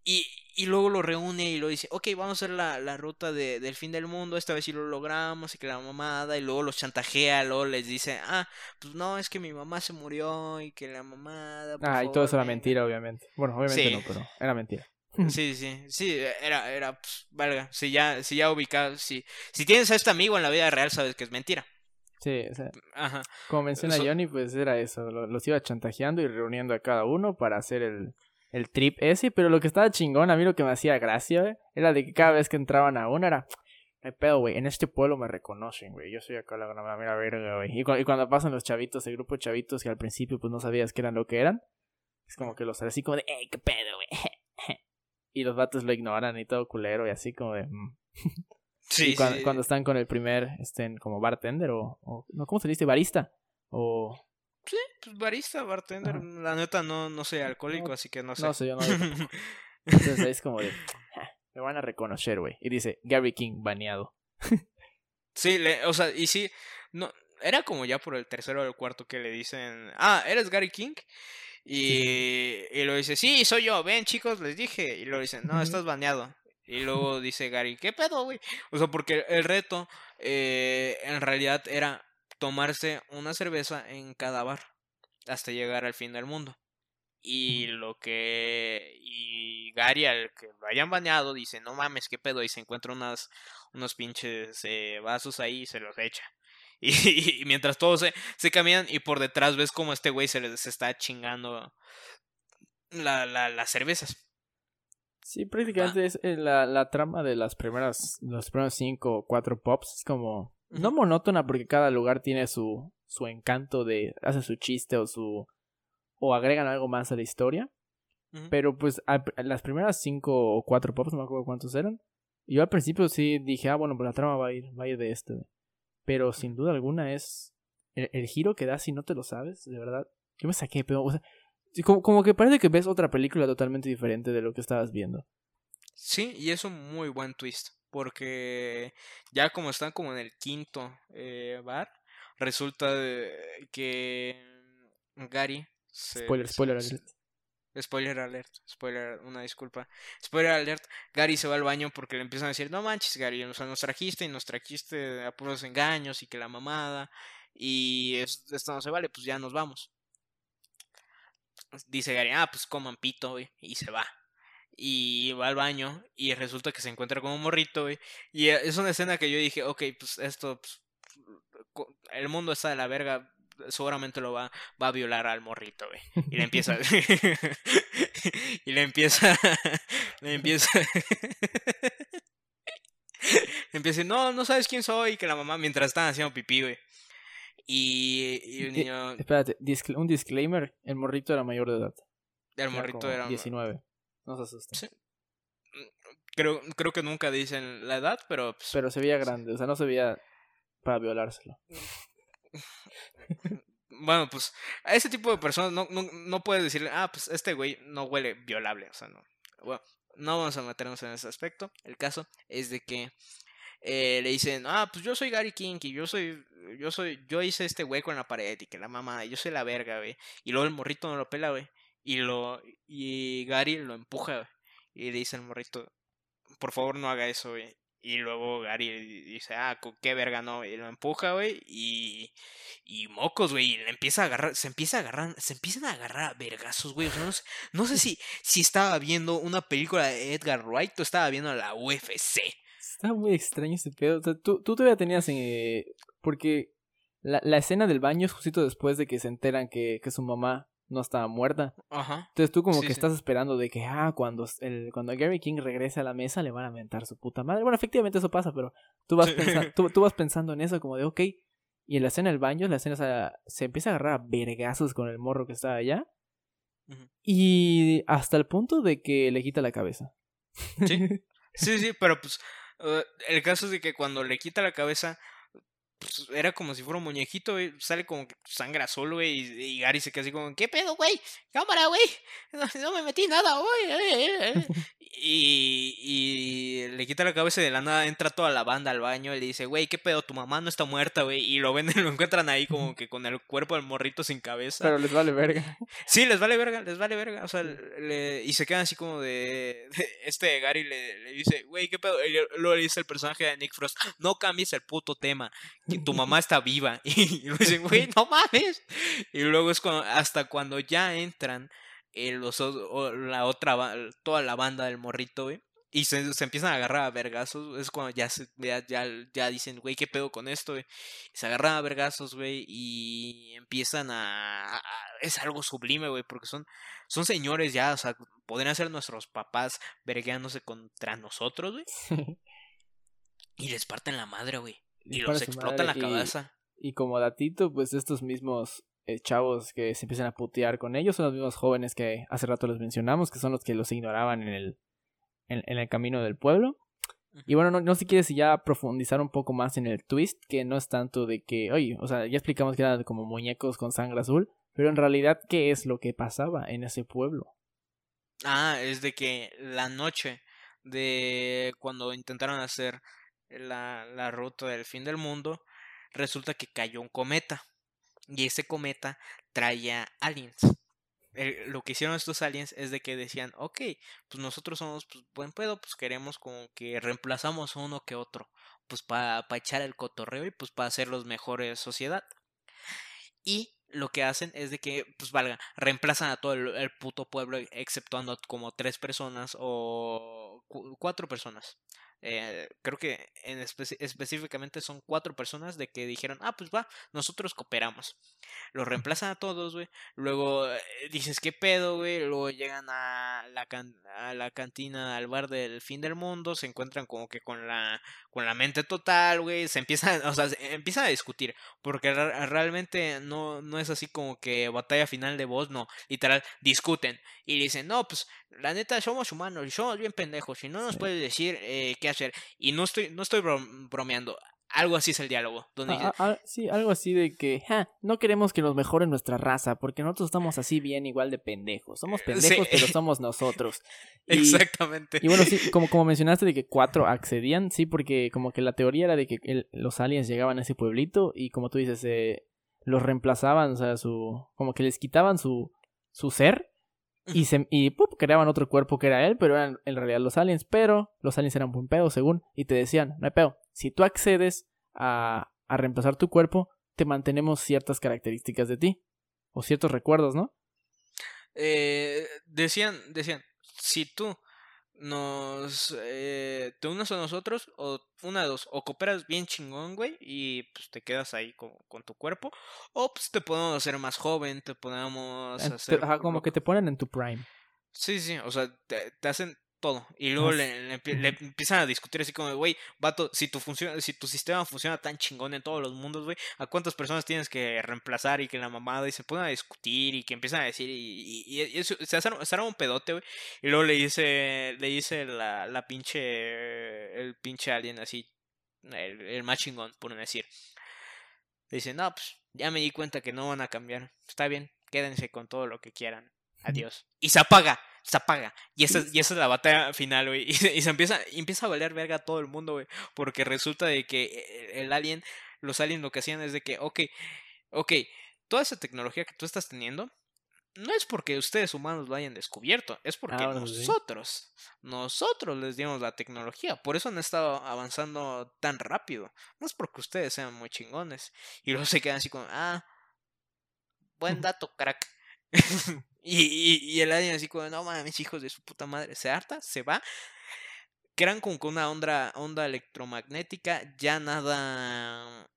Y, y luego lo reúne y lo dice, ok, vamos a hacer la, la ruta de, del fin del mundo, esta vez sí lo logramos, y que la mamada, y luego los chantajea, luego les dice, ah, pues no, es que mi mamá se murió y que la mamada... ah, y todo eso era mentira, obviamente. Bueno, obviamente no, pero era mentira. Sí, sí, sí, era, era, pues, valga, si ya, si ya ubicado, si, si tienes a este amigo en la vida real, sabes que es mentira. Sí, o sea, Ajá. como menciona Johnny, pues era eso, los iba chantajeando y reuniendo a cada uno para hacer el, el trip ese, pero lo que estaba chingón, a mí lo que me hacía gracia, era de que cada vez que entraban a uno era, me pedo, güey, en este pueblo me reconocen, güey, yo soy acá la gran mira verga, güey, y, y, cuando pasan los chavitos, el grupo de chavitos que al principio pues no sabías que eran lo que eran, es como que los así como de, ey, qué pedo, güey, y los vatos lo ignoran y todo culero y así como de... Mm. Sí, cuando, están con el primer, estén como bartender o, o no, ¿cómo se dice? Barista o... Sí, pues barista, bartender, la neta no, no soy alcohólico, así que no sé. No sé, yo no. Entonces es como de, me van a reconocer, güey. Y dice, Gary King baneado. sí, le, o sea, y sí, no, era como ya por el tercero o el cuarto que le dicen, ah, ¿eres Gary King? Y, y lo dice, sí, soy yo, ven chicos, les dije. Y lo dicen, no, estás baneado. Y luego dice Gary, ¿qué pedo, güey? O sea, porque el reto eh, en realidad era tomarse una cerveza en cada bar hasta llegar al fin del mundo. Y lo que. Y Gary, al que lo hayan baneado, dice: No mames, qué pedo. Y se encuentra unas, unos pinches eh, vasos ahí y se los echa. Y, mientras todos se, se caminan y por detrás ves como este güey se les está chingando la, la, las cervezas. Sí, prácticamente es eh, la, la trama de las primeras, los primeros cinco o cuatro pops. Es como, no monótona porque cada lugar tiene su, su encanto de, hace su chiste o su, o agregan algo más a la historia. Pero pues las primeras cinco o cuatro pops, no me acuerdo cuántos eran. Yo al principio sí dije, ah, bueno, pues la trama va a ir, va a ir de este. Pero sin duda alguna es el, giro que da si no te lo sabes, de verdad. Yo me saqué, pero, o sea, como, como que parece que ves otra película totalmente diferente de lo que estabas viendo. Sí, y es un muy buen twist. Porque ya como están como en el quinto eh, bar, resulta que Gary spoiler, spoiler. Spoiler alert, spoiler, una disculpa. Spoiler alert, Gary se va al baño porque le empiezan a decir, no manches, Gary, o nos trajiste y nos trajiste a puros engaños y que la mamada. Y esto no se vale, pues ya nos vamos. Dice Gary, ah, pues coman pito, güey, y se va. Y va al baño y resulta que se encuentra con un morrito, güey. Y es una escena que yo dije, ok, pues esto, pues, el mundo está de la verga, seguramente lo va, va a violar al morrito, güey. Y le empieza. y le empieza. le empieza. le empieza no, no sabes quién soy. Que la mamá, mientras están haciendo pipí, güey. Y, y un niño. Espérate, un disclaimer: el morrito era mayor de edad. El morrito era. 19. No se asusten. Creo, creo que nunca dicen la edad, pero. Pues pero se veía grande, o sea, no se veía para violárselo. Bueno, pues a ese tipo de personas no, no, puedes decirle, ah, pues este güey no huele violable. O sea, no. Bueno, no vamos a meternos en ese aspecto. El caso es de que eh, le dicen, ah, pues yo soy Gary King y yo soy, yo soy, yo hice este hueco en la pared y que la mamá, yo soy la verga, güey. Y luego el morrito no lo pela, güey. Y lo, y Gary lo empuja, güey. Y le dice al morrito, por favor no haga eso, güey. Y luego Gary dice, ah, qué verga, no, y lo empuja, güey, y, y mocos, güey, y le empieza a agarrar, se empieza a agarrar, se empiezan a agarrar a vergazos, güey, no, sé, no sé si, si estaba viendo una película de Edgar Wright o estaba viendo la UFC. Está muy extraño ese pedo, o sea, tú, tú todavía tenías, eh, porque la, la escena del baño es justito después de que se enteran que, que su mamá no estaba muerta. Ajá. Entonces tú como que estás esperando de que, ah, cuando, el, cuando Gary King regrese a la mesa le van a mentar su puta madre. Bueno, efectivamente eso pasa, pero tú vas, pensando, tú, vas pensando en eso como de, ok. Y en la escena del baño, la escena se empieza a agarrar a vergazos con el morro que estaba allá. Y hasta el punto de que le quita la cabeza. Sí, sí, sí, pero pues eh, el caso es de que cuando le quita la cabeza pues, era como si fuera un muñequito, güey. Sale como que sangra solo, güey. Y, Gary se queda así como, ¿qué pedo, güey? Cámara, güey. No, me metí nada, güey. y, y le quita la cabeza y de la nada entra toda la banda al baño y le dice, güey, ¿qué pedo? Tu mamá no está muerta, güey. Y lo ven, lo encuentran ahí como que con el cuerpo del morrito sin cabeza. Pero les vale verga. Sí, les vale verga, les vale verga. O sea, le, y se quedan así como de. este Gary le, le dice, güey, ¿qué pedo? Y luego le dice el personaje de Nick Frost, no cambies el puto tema tu mamá está viva. Y dicen, güey, no mames. Y luego es cuando, hasta cuando ya entran eh, los, la otra, toda la banda del morrito, güey. Y se, se, empiezan a agarrar a vergazos. Es cuando ya, ya, ya, ya, dicen, güey, ¿qué pedo con esto, güey? Se agarran a vergazos, güey. Y empiezan a, Es algo sublime, güey. Porque son, son señores ya. O sea, podrían ser nuestros papás vergueándose contra nosotros, güey. y les parten la madre, güey. Y los explota la cabeza. Y, como datito, pues estos mismos eh, chavos que se empiezan a putear con ellos son los mismos jóvenes que hace rato les mencionamos, que son los que los ignoraban en el, en, el camino del pueblo. Y bueno, no, no sé si quieres ya profundizar un poco más en el twist, que no es tanto de que, oye, o sea, ya explicamos que eran como muñecos con sangre azul, pero en realidad, ¿qué es lo que pasaba en ese pueblo? Ah, es de que la noche de cuando intentaron hacer la, la ruta del fin del mundo, resulta que cayó un cometa. Y ese cometa traía aliens. lo que hicieron estos aliens es de que decían, ok, pues nosotros somos pues, buen pedo, pues queremos como que reemplazamos uno que otro, pues para echar el cotorreo y pues para hacer los mejores sociedad. Y lo que hacen es de que, pues valga, reemplazan a todo el, el puto pueblo, exceptuando como tres personas o cuatro personas. Eh, creo que en específicamente son cuatro personas de que dijeron, ah, pues va, nosotros cooperamos. Los reemplazan a todos, güey. Luego eh, dices, ¿qué pedo, güey? Luego llegan a la, a la cantina, al bar del fin del mundo, se encuentran como que con la, con la mente total, güey. Se empiezan, o sea, empiezan a discutir. Porque realmente no, no es así como que batalla final de voz, no. Literal, discuten. Y dicen, no, pues la neta somos humanos y somos bien pendejos. Y no nos puedes decir eh, qué hacer. Y no estoy, no estoy bromeando. Algo así es el diálogo. Donde sí, algo así de que no queremos que nos mejore nuestra raza porque nosotros estamos así bien igual de pendejos. Somos pendejos, pero somos nosotros. Exactamente. Y bueno, sí, como, como mencionaste de que cuatro accedían, sí, porque como que la teoría era de que los aliens llegaban a ese pueblito y como tú dices, eh, los reemplazaban, o sea, su, como que les quitaban su, su ser Y, se, y creaban otro cuerpo que era él, pero eran en realidad los aliens. Pero los aliens eran buen pedo, según. Y te decían, no hay pedo. Si tú accedes a, a reemplazar tu cuerpo, te mantenemos ciertas características de ti. O ciertos recuerdos, ¿no? Eh, decían, decían, si tú nos eh, te unes a nosotros o una de dos o cooperas bien chingón güey y pues te quedas ahí con, con, tu cuerpo o pues te podemos hacer más joven te podemos hacer como que te ponen en tu prime sí sí o sea te, te hacen todo. Y luego le, empiezan a discutir así como, güey, vato, si tu, funciona, si tu sistema funciona tan chingón en todos los mundos, güey, ¿a cuántas personas tienes que reemplazar? Y que la mamada, y se ponen a discutir y que empiezan a decir, y, y, se hacen un pedote, güey. Y luego le dice, le dice la, la pinche, el pinche alien así, el, el más chingón, por decir. Le dice, no, pues ya me di cuenta que no van a cambiar. Está bien, quédense con todo lo que quieran. Adiós. Y se apaga se apaga. Y esa, y esa es la batalla final, güey. Y, se empieza, empieza a valer verga a todo el mundo, güey. Porque resulta de que e, el alien, los aliens lo que hacían es de que, ok, ok, toda esa tecnología que tú estás teniendo, no es porque ustedes humanos lo hayan descubierto, es porque nosotros, nosotros les dimos la tecnología. Por eso han estado avanzando tan rápido. No es porque ustedes sean muy chingones. Y luego se quedan así como, ah, buen dato, crack. y, y, el alien así como, no mames, hijos de su puta madre, se harta, se va. Crean como con una onda, onda electromagnética, ya nada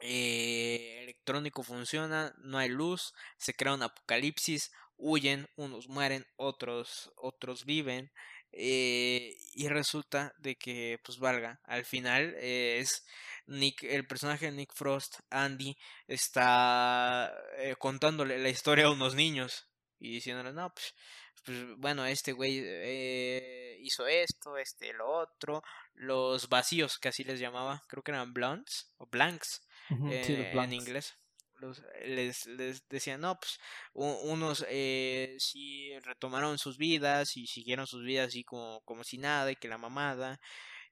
eh, electrónico funciona, no hay luz, se crea un apocalipsis, huyen, unos mueren, otros, otros viven. Eh, y resulta de que, pues valga, al final es Nick, el personaje de Nick Frost, Andy, está eh, contándole la historia a unos niños y diciéndole, no, pues, pues bueno, este güey eh, hizo esto, este, lo otro, los vacíos, que así les llamaba, creo que eran blondes o blanks eh, en inglés. Los, les, les decían, no, pues unos eh, sí retomaron sus vidas y siguieron sus vidas así como, como si nada y que la mamada.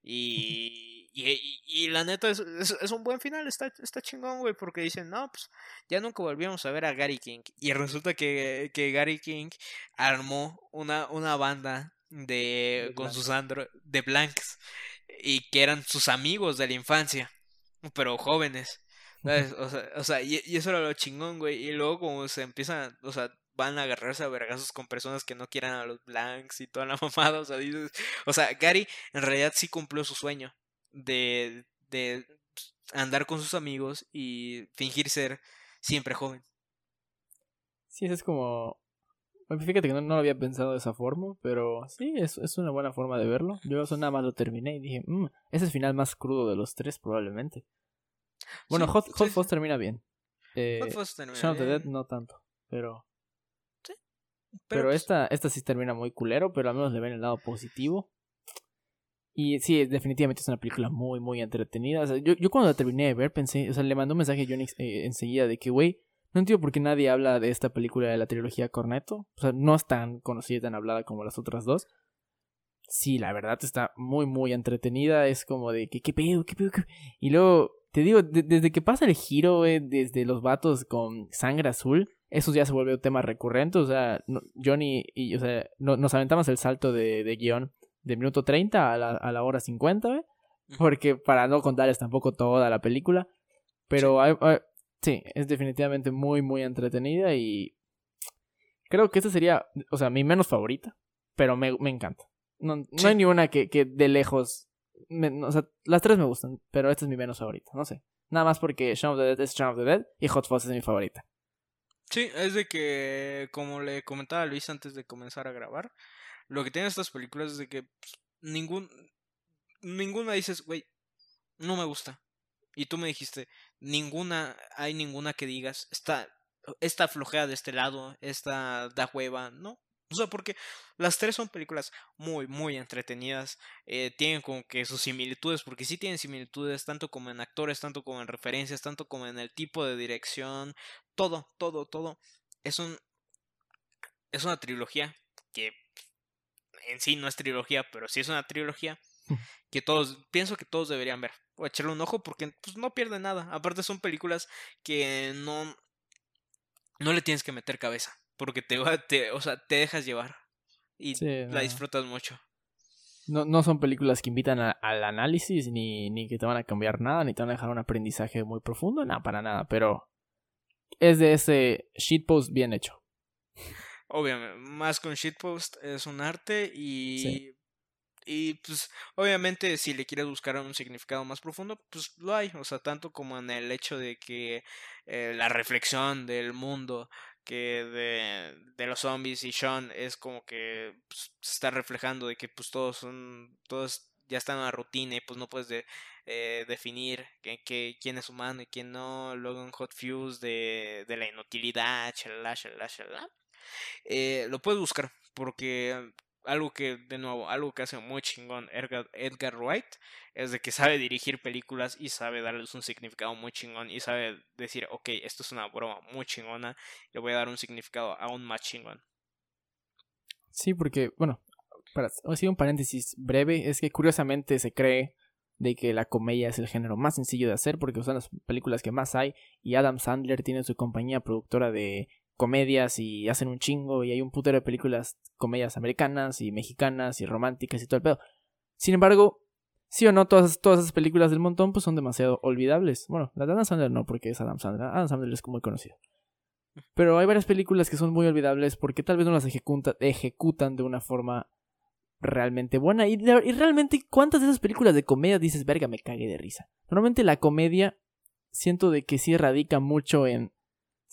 Y, y, y, la neta es, es, un buen final, está, está chingón, güey, porque dicen, no, pues ya nunca volvíamos a ver a Gary King. Y resulta que, que Gary King armó una, una banda de, con sus andro de blanks y que eran sus amigos de la infancia, pero jóvenes. O sea, o sea y, y, eso era lo chingón, güey. Y luego como se empiezan, o sea, van a agarrarse a vergazos con personas que no quieran a los blanks y toda la mamada. O sea, dices, o sea, Gary en realidad sí cumplió su sueño de, de andar con sus amigos y fingir ser siempre joven. Sí, es como... Fíjate que no, lo había pensado de esa forma, pero sí, es, es una buena forma de verlo. Yo eso nada más lo terminé y dije, mmm, es el final más crudo de los tres probablemente. Bueno, Hot, Hot termina bien. Eh, Hot termina Shaun of the Dead no tanto, pero... Pero, pues esta, esta sí termina muy culero, pero al menos le ven el lado positivo. Y sí, definitivamente es una película muy, muy entretenida. O sea, yo, yo cuando la terminé de ver pensé, o sea, le mandó un mensaje a Johnny eh, enseguida de que, güey, no entiendo por qué nadie habla de esta película de la trilogía Cornetto. O sea, no es tan conocida y tan hablada como las otras dos. Sí, la verdad está muy, muy entretenida. Es como de que, ¿qué pedo? ¿Qué pedo? Y luego, te digo, desde que pasa el giro, güey, desde los vatos con sangre azul, eso ya se vuelve un tema recurrente. O sea, Johnny y, o sea, nos aventamos el salto de, de guion de minuto 30 a la, a la hora 50, ¿eh? Porque para no contarles tampoco toda la película. Pero sí. es definitivamente muy, muy entretenida y creo que esta sería, o sea, mi menos favorita, pero me, me encanta. No, no hay ni una que, que de lejos, o sea, las tres me gustan, pero esta es mi menos favorita, no sé. Nada más porque Shaun of the Dead es Shaun of the Dead y Hot Fuzz es mi favorita. Sí, es de que, como le comentaba a Luis antes de comenzar a grabar, lo que tienen estas películas es de que pues, ningún, ninguna dices, güey, no me gusta. Y tú me dijiste, ninguna, hay ninguna que digas, esta, esta flojea de este lado, esta da hueva, ¿no? O sea, porque las tres son películas muy, muy entretenidas. Eh, tienen como que sus similitudes, porque sí tienen similitudes, tanto como en actores, tanto como en referencias, tanto como en el tipo de dirección. Todo, todo, todo. Es un. Es una trilogía que en sí no es trilogía, pero sí es una trilogía que todos, pienso que todos deberían ver o echarle un ojo porque pues, no pierde nada. Aparte son películas que no, no le tienes que meter cabeza. Porque te va, te, o sea, te dejas llevar y la disfrutas mucho. No, no son películas que invitan al análisis, ni, ni que te van a cambiar nada, ni te van a dejar un aprendizaje muy profundo, nada, para nada, pero es de ese shitpost bien hecho. Obviamente, más con shitpost es un arte y y pues obviamente si le quieres buscar un significado más profundo, pues lo hay, o sea, tanto como en el hecho de que eh, la reflexión del mundo que de, de, los zombies y Sean es como que pues, se está reflejando de que pues todos son, todos ya están en la rutina y pues no puedes de, eh, definir que, quién es humano y quién no, luego en Hot Fuse de, de la inutilidad. Eh, lo puedes buscar porque algo que, de nuevo, algo que hace muy chingón Edgar, Wright es de que sabe dirigir películas y sabe darles un significado muy chingón y sabe decir, ok, esto es una broma muy chingona, le voy a dar un significado aún más chingón. Sí, porque, bueno, para hacer un paréntesis breve, es que curiosamente se cree de que la comedia es el género más sencillo de hacer porque son las películas que más hay y Adam Sandler tiene su compañía productora de comedias y hacen un chingo y hay un putero de películas, comedias americanas y mexicanas y románticas y todo el pedo. Sin embargo, sí o no, todas, todas esas películas del montón pues son demasiado olvidables. Bueno, la de Adam Sandler no, porque es Adam Sandler. Adam Sandler es muy conocido. Pero hay varias películas que son muy olvidables porque tal vez no las ejecuta, ejecutan de una forma realmente buena. Y, y, realmente, ¿cuántas de esas películas de comedia dices, verga, me cagué de risa? Normalmente la comedia siento de que sí radica mucho en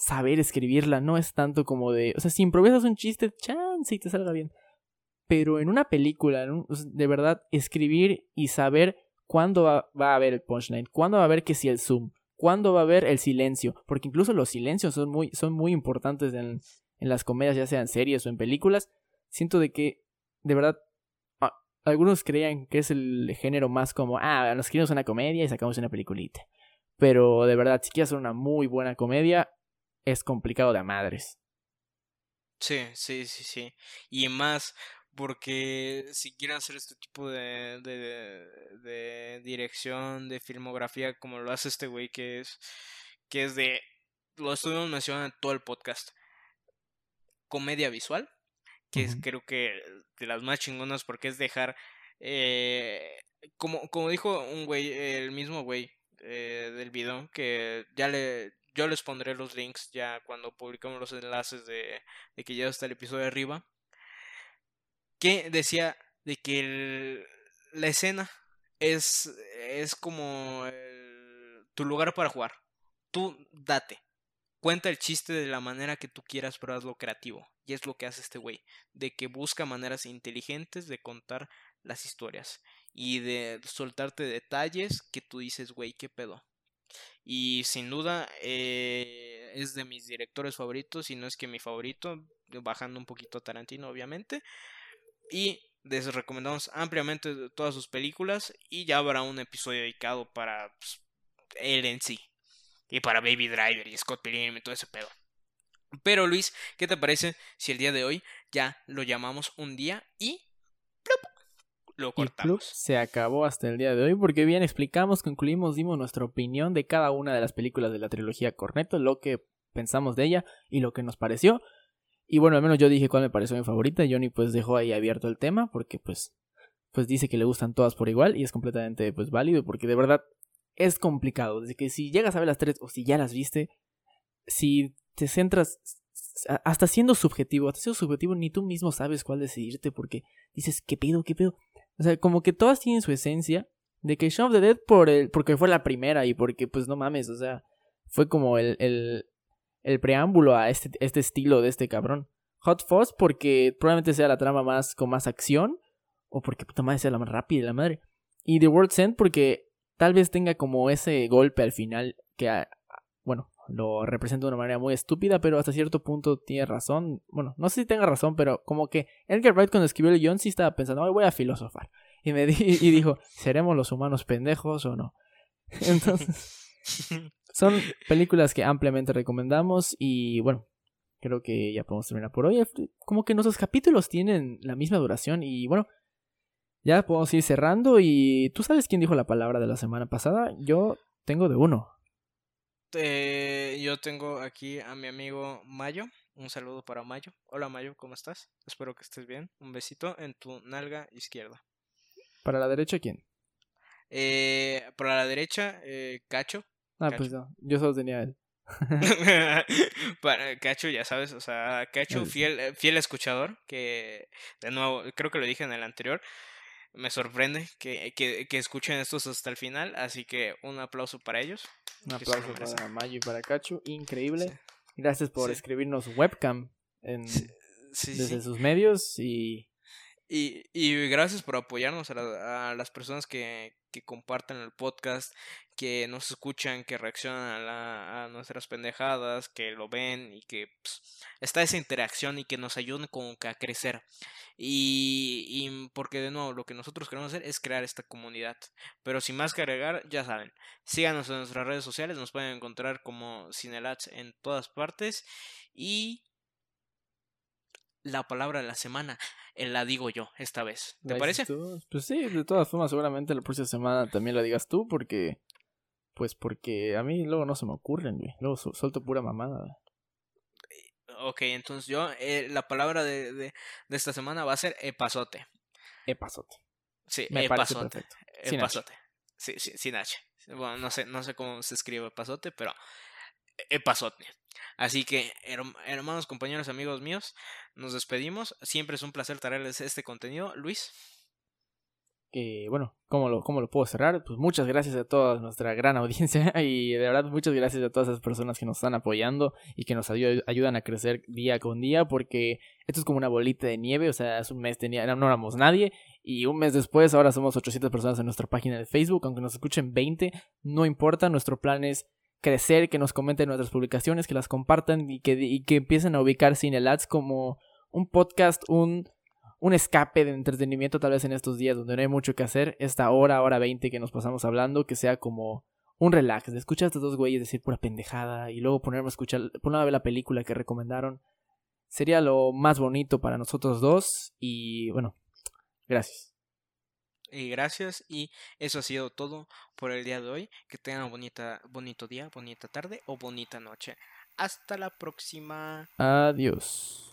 saber escribirla, no es tanto como de, o sea, si improvisas un chiste, chance y te salga bien. Pero en una película, de verdad, escribir y saber cuándo va, a haber el punchline, cuándo va a haber que si el zoom, cuándo va a haber el silencio, porque incluso los silencios son muy, son muy importantes en, en las comedias, ya sean series o en películas. Siento de que, de verdad, algunos creían que es el género más como, ah, nos escribimos una comedia y sacamos una peliculita. Pero de verdad, si quieres hacer una muy buena comedia, es complicado de a madres. Sí, sí, sí, sí. Y más porque si quieren hacer este tipo de, de, de dirección, de filmografía, como lo hace este güey, que es, que es de, lo estuvimos mencionando en todo el podcast, comedia visual, que es creo que de las más chingonas porque es dejar, eh, como, como dijo un güey, el mismo güey eh, del video, que ya le, yo les pondré los links ya cuando publicamos los enlaces de, de que ya está el episodio de arriba. Que decía de que la escena es, es como tu lugar para jugar. Tú date. Cuenta el chiste de la manera que tú quieras, pero hazlo creativo. Y es lo que hace este güey. De que busca maneras inteligentes de contar las historias. Y de soltarte detalles que tú dices, güey, ¿qué pedo? Y sin duda eh, es de mis directores favoritos, y no es que mi favorito, bajando un poquito a Tarantino obviamente. Y les recomendamos ampliamente todas sus películas y ya habrá un episodio dedicado para pues, él en sí. Y para Baby Driver y Scott Pilgrim y todo ese pedo. Pero Luis, ¿qué te parece si el día de hoy ya lo llamamos un día y lo cortamos. se acabó hasta el día de hoy porque bien explicamos, concluimos, dimos nuestra opinión de cada una de las películas de la trilogía Corneto, lo que pensamos de ella y lo que nos pareció. Y bueno, al menos yo dije cuál me pareció mi favorita. Johnny pues dejó ahí abierto el tema porque pues pues dice que le gustan todas por igual y es completamente pues válido porque de verdad es complicado. Desde que si llegas a ver las tres o si ya las viste, si te centras hasta siendo subjetivo, hasta siendo subjetivo ni tú mismo sabes cuál decidirte porque dices, ¿qué pedo? ¿Qué pedo? O sea, como que todas tienen su esencia. De que Shaun of the Dead por el, porque fue la primera y porque, pues no mames, o sea, fue como el, el, el preámbulo a este, este estilo de este cabrón. Hot Fuzz porque probablemente sea la trama más con más acción o porque puta madre sea la más rápida la madre. Y The World's End porque tal vez tenga como ese golpe al final que, bueno, lo representa de una manera muy estúpida, pero hasta cierto punto tiene razón. Bueno, no sé si tenga razón, pero como que Edgar Wright cuando escribió el guion sí estaba pensando, voy a filosofar. Y, me y dijo, ¿seremos los humanos pendejos o no? Entonces, son películas que ampliamente recomendamos y bueno, creo que ya podemos terminar por hoy. Como que nuestros capítulos tienen la misma duración y bueno, ya podemos ir cerrando y tú sabes quién dijo la palabra de la semana pasada. Yo tengo de uno. Eh, yo tengo aquí a mi amigo Mayo, un saludo para Mayo. Hola Mayo, ¿cómo estás? Espero que estés bien. Un besito en tu nalga izquierda. ¿Para la derecha quién? Eh, para la derecha, eh, Cacho. Ah, pues no, yo solo tenía él. para Cacho, ya sabes, o sea, Cacho, fiel, eh, fiel escuchador, que de nuevo, creo que lo dije en el anterior, me sorprende que, que, que, escuchen estos hasta el final, así que un aplauso para ellos. Un aplauso para Mayo y para Cacho, increíble. Gracias por escribirnos webcam en, desde sus medios y... y... Y, gracias por apoyarnos a, a las personas que, que comparten el podcast, que nos escuchan, que reaccionan a, nuestras pendejadas, que lo ven y que pues, está esa interacción y que nos ayuden como a crecer. Y, y, porque de nuevo lo que nosotros queremos hacer es crear esta comunidad. Pero sin más que agregar, ya saben, síganos en nuestras redes sociales, nos pueden encontrar como Cinelats en todas partes. Y la palabra de la semana eh, la digo yo esta vez. ¿Te parece? Pues sí, de todas formas, seguramente la próxima semana también la digas tú, porque. Pues porque a mí luego no se me ocurren, güey. Luego suelto pura mamada. Ok, entonces yo, eh, la palabra de, de, de, esta semana va a ser epazote. Epazote. Sí, me epazote. Epazote. Sí, sí, sin H. Bueno, no sé, no sé cómo se escribe epazote, pero epazote. Así que, hermanos, compañeros, amigos míos, nos despedimos. Siempre es un placer traerles este contenido. Luis. Que bueno, ¿cómo lo, ¿cómo lo puedo cerrar? Pues muchas gracias a toda nuestra gran audiencia y de verdad muchas gracias a todas esas personas que nos están apoyando y que nos ayudan a crecer día con día porque esto es como una bolita de nieve, o sea, hace un mes tenía, no éramos nadie y un mes después ahora somos 800 personas en nuestra página de Facebook, aunque nos escuchen 20, no importa, nuestro plan es crecer, que nos comenten nuestras publicaciones, que las compartan y que, y que empiecen a ubicar Cinelads como un podcast, un, un escape de entretenimiento tal vez en estos días donde no hay mucho que hacer, esta hora, hora 20 que nos pasamos hablando, que sea como un relax, de escuchar a estos dos güeyes decir pura pendejada y luego ponerme a escuchar, ponerme a ver la película que recomendaron. Sería lo más bonito para nosotros dos y bueno, gracias gracias y eso ha sido todo por el día de hoy. Que tengan un bonita, bonito día, bonita tarde o bonita noche. Hasta la próxima. Adiós.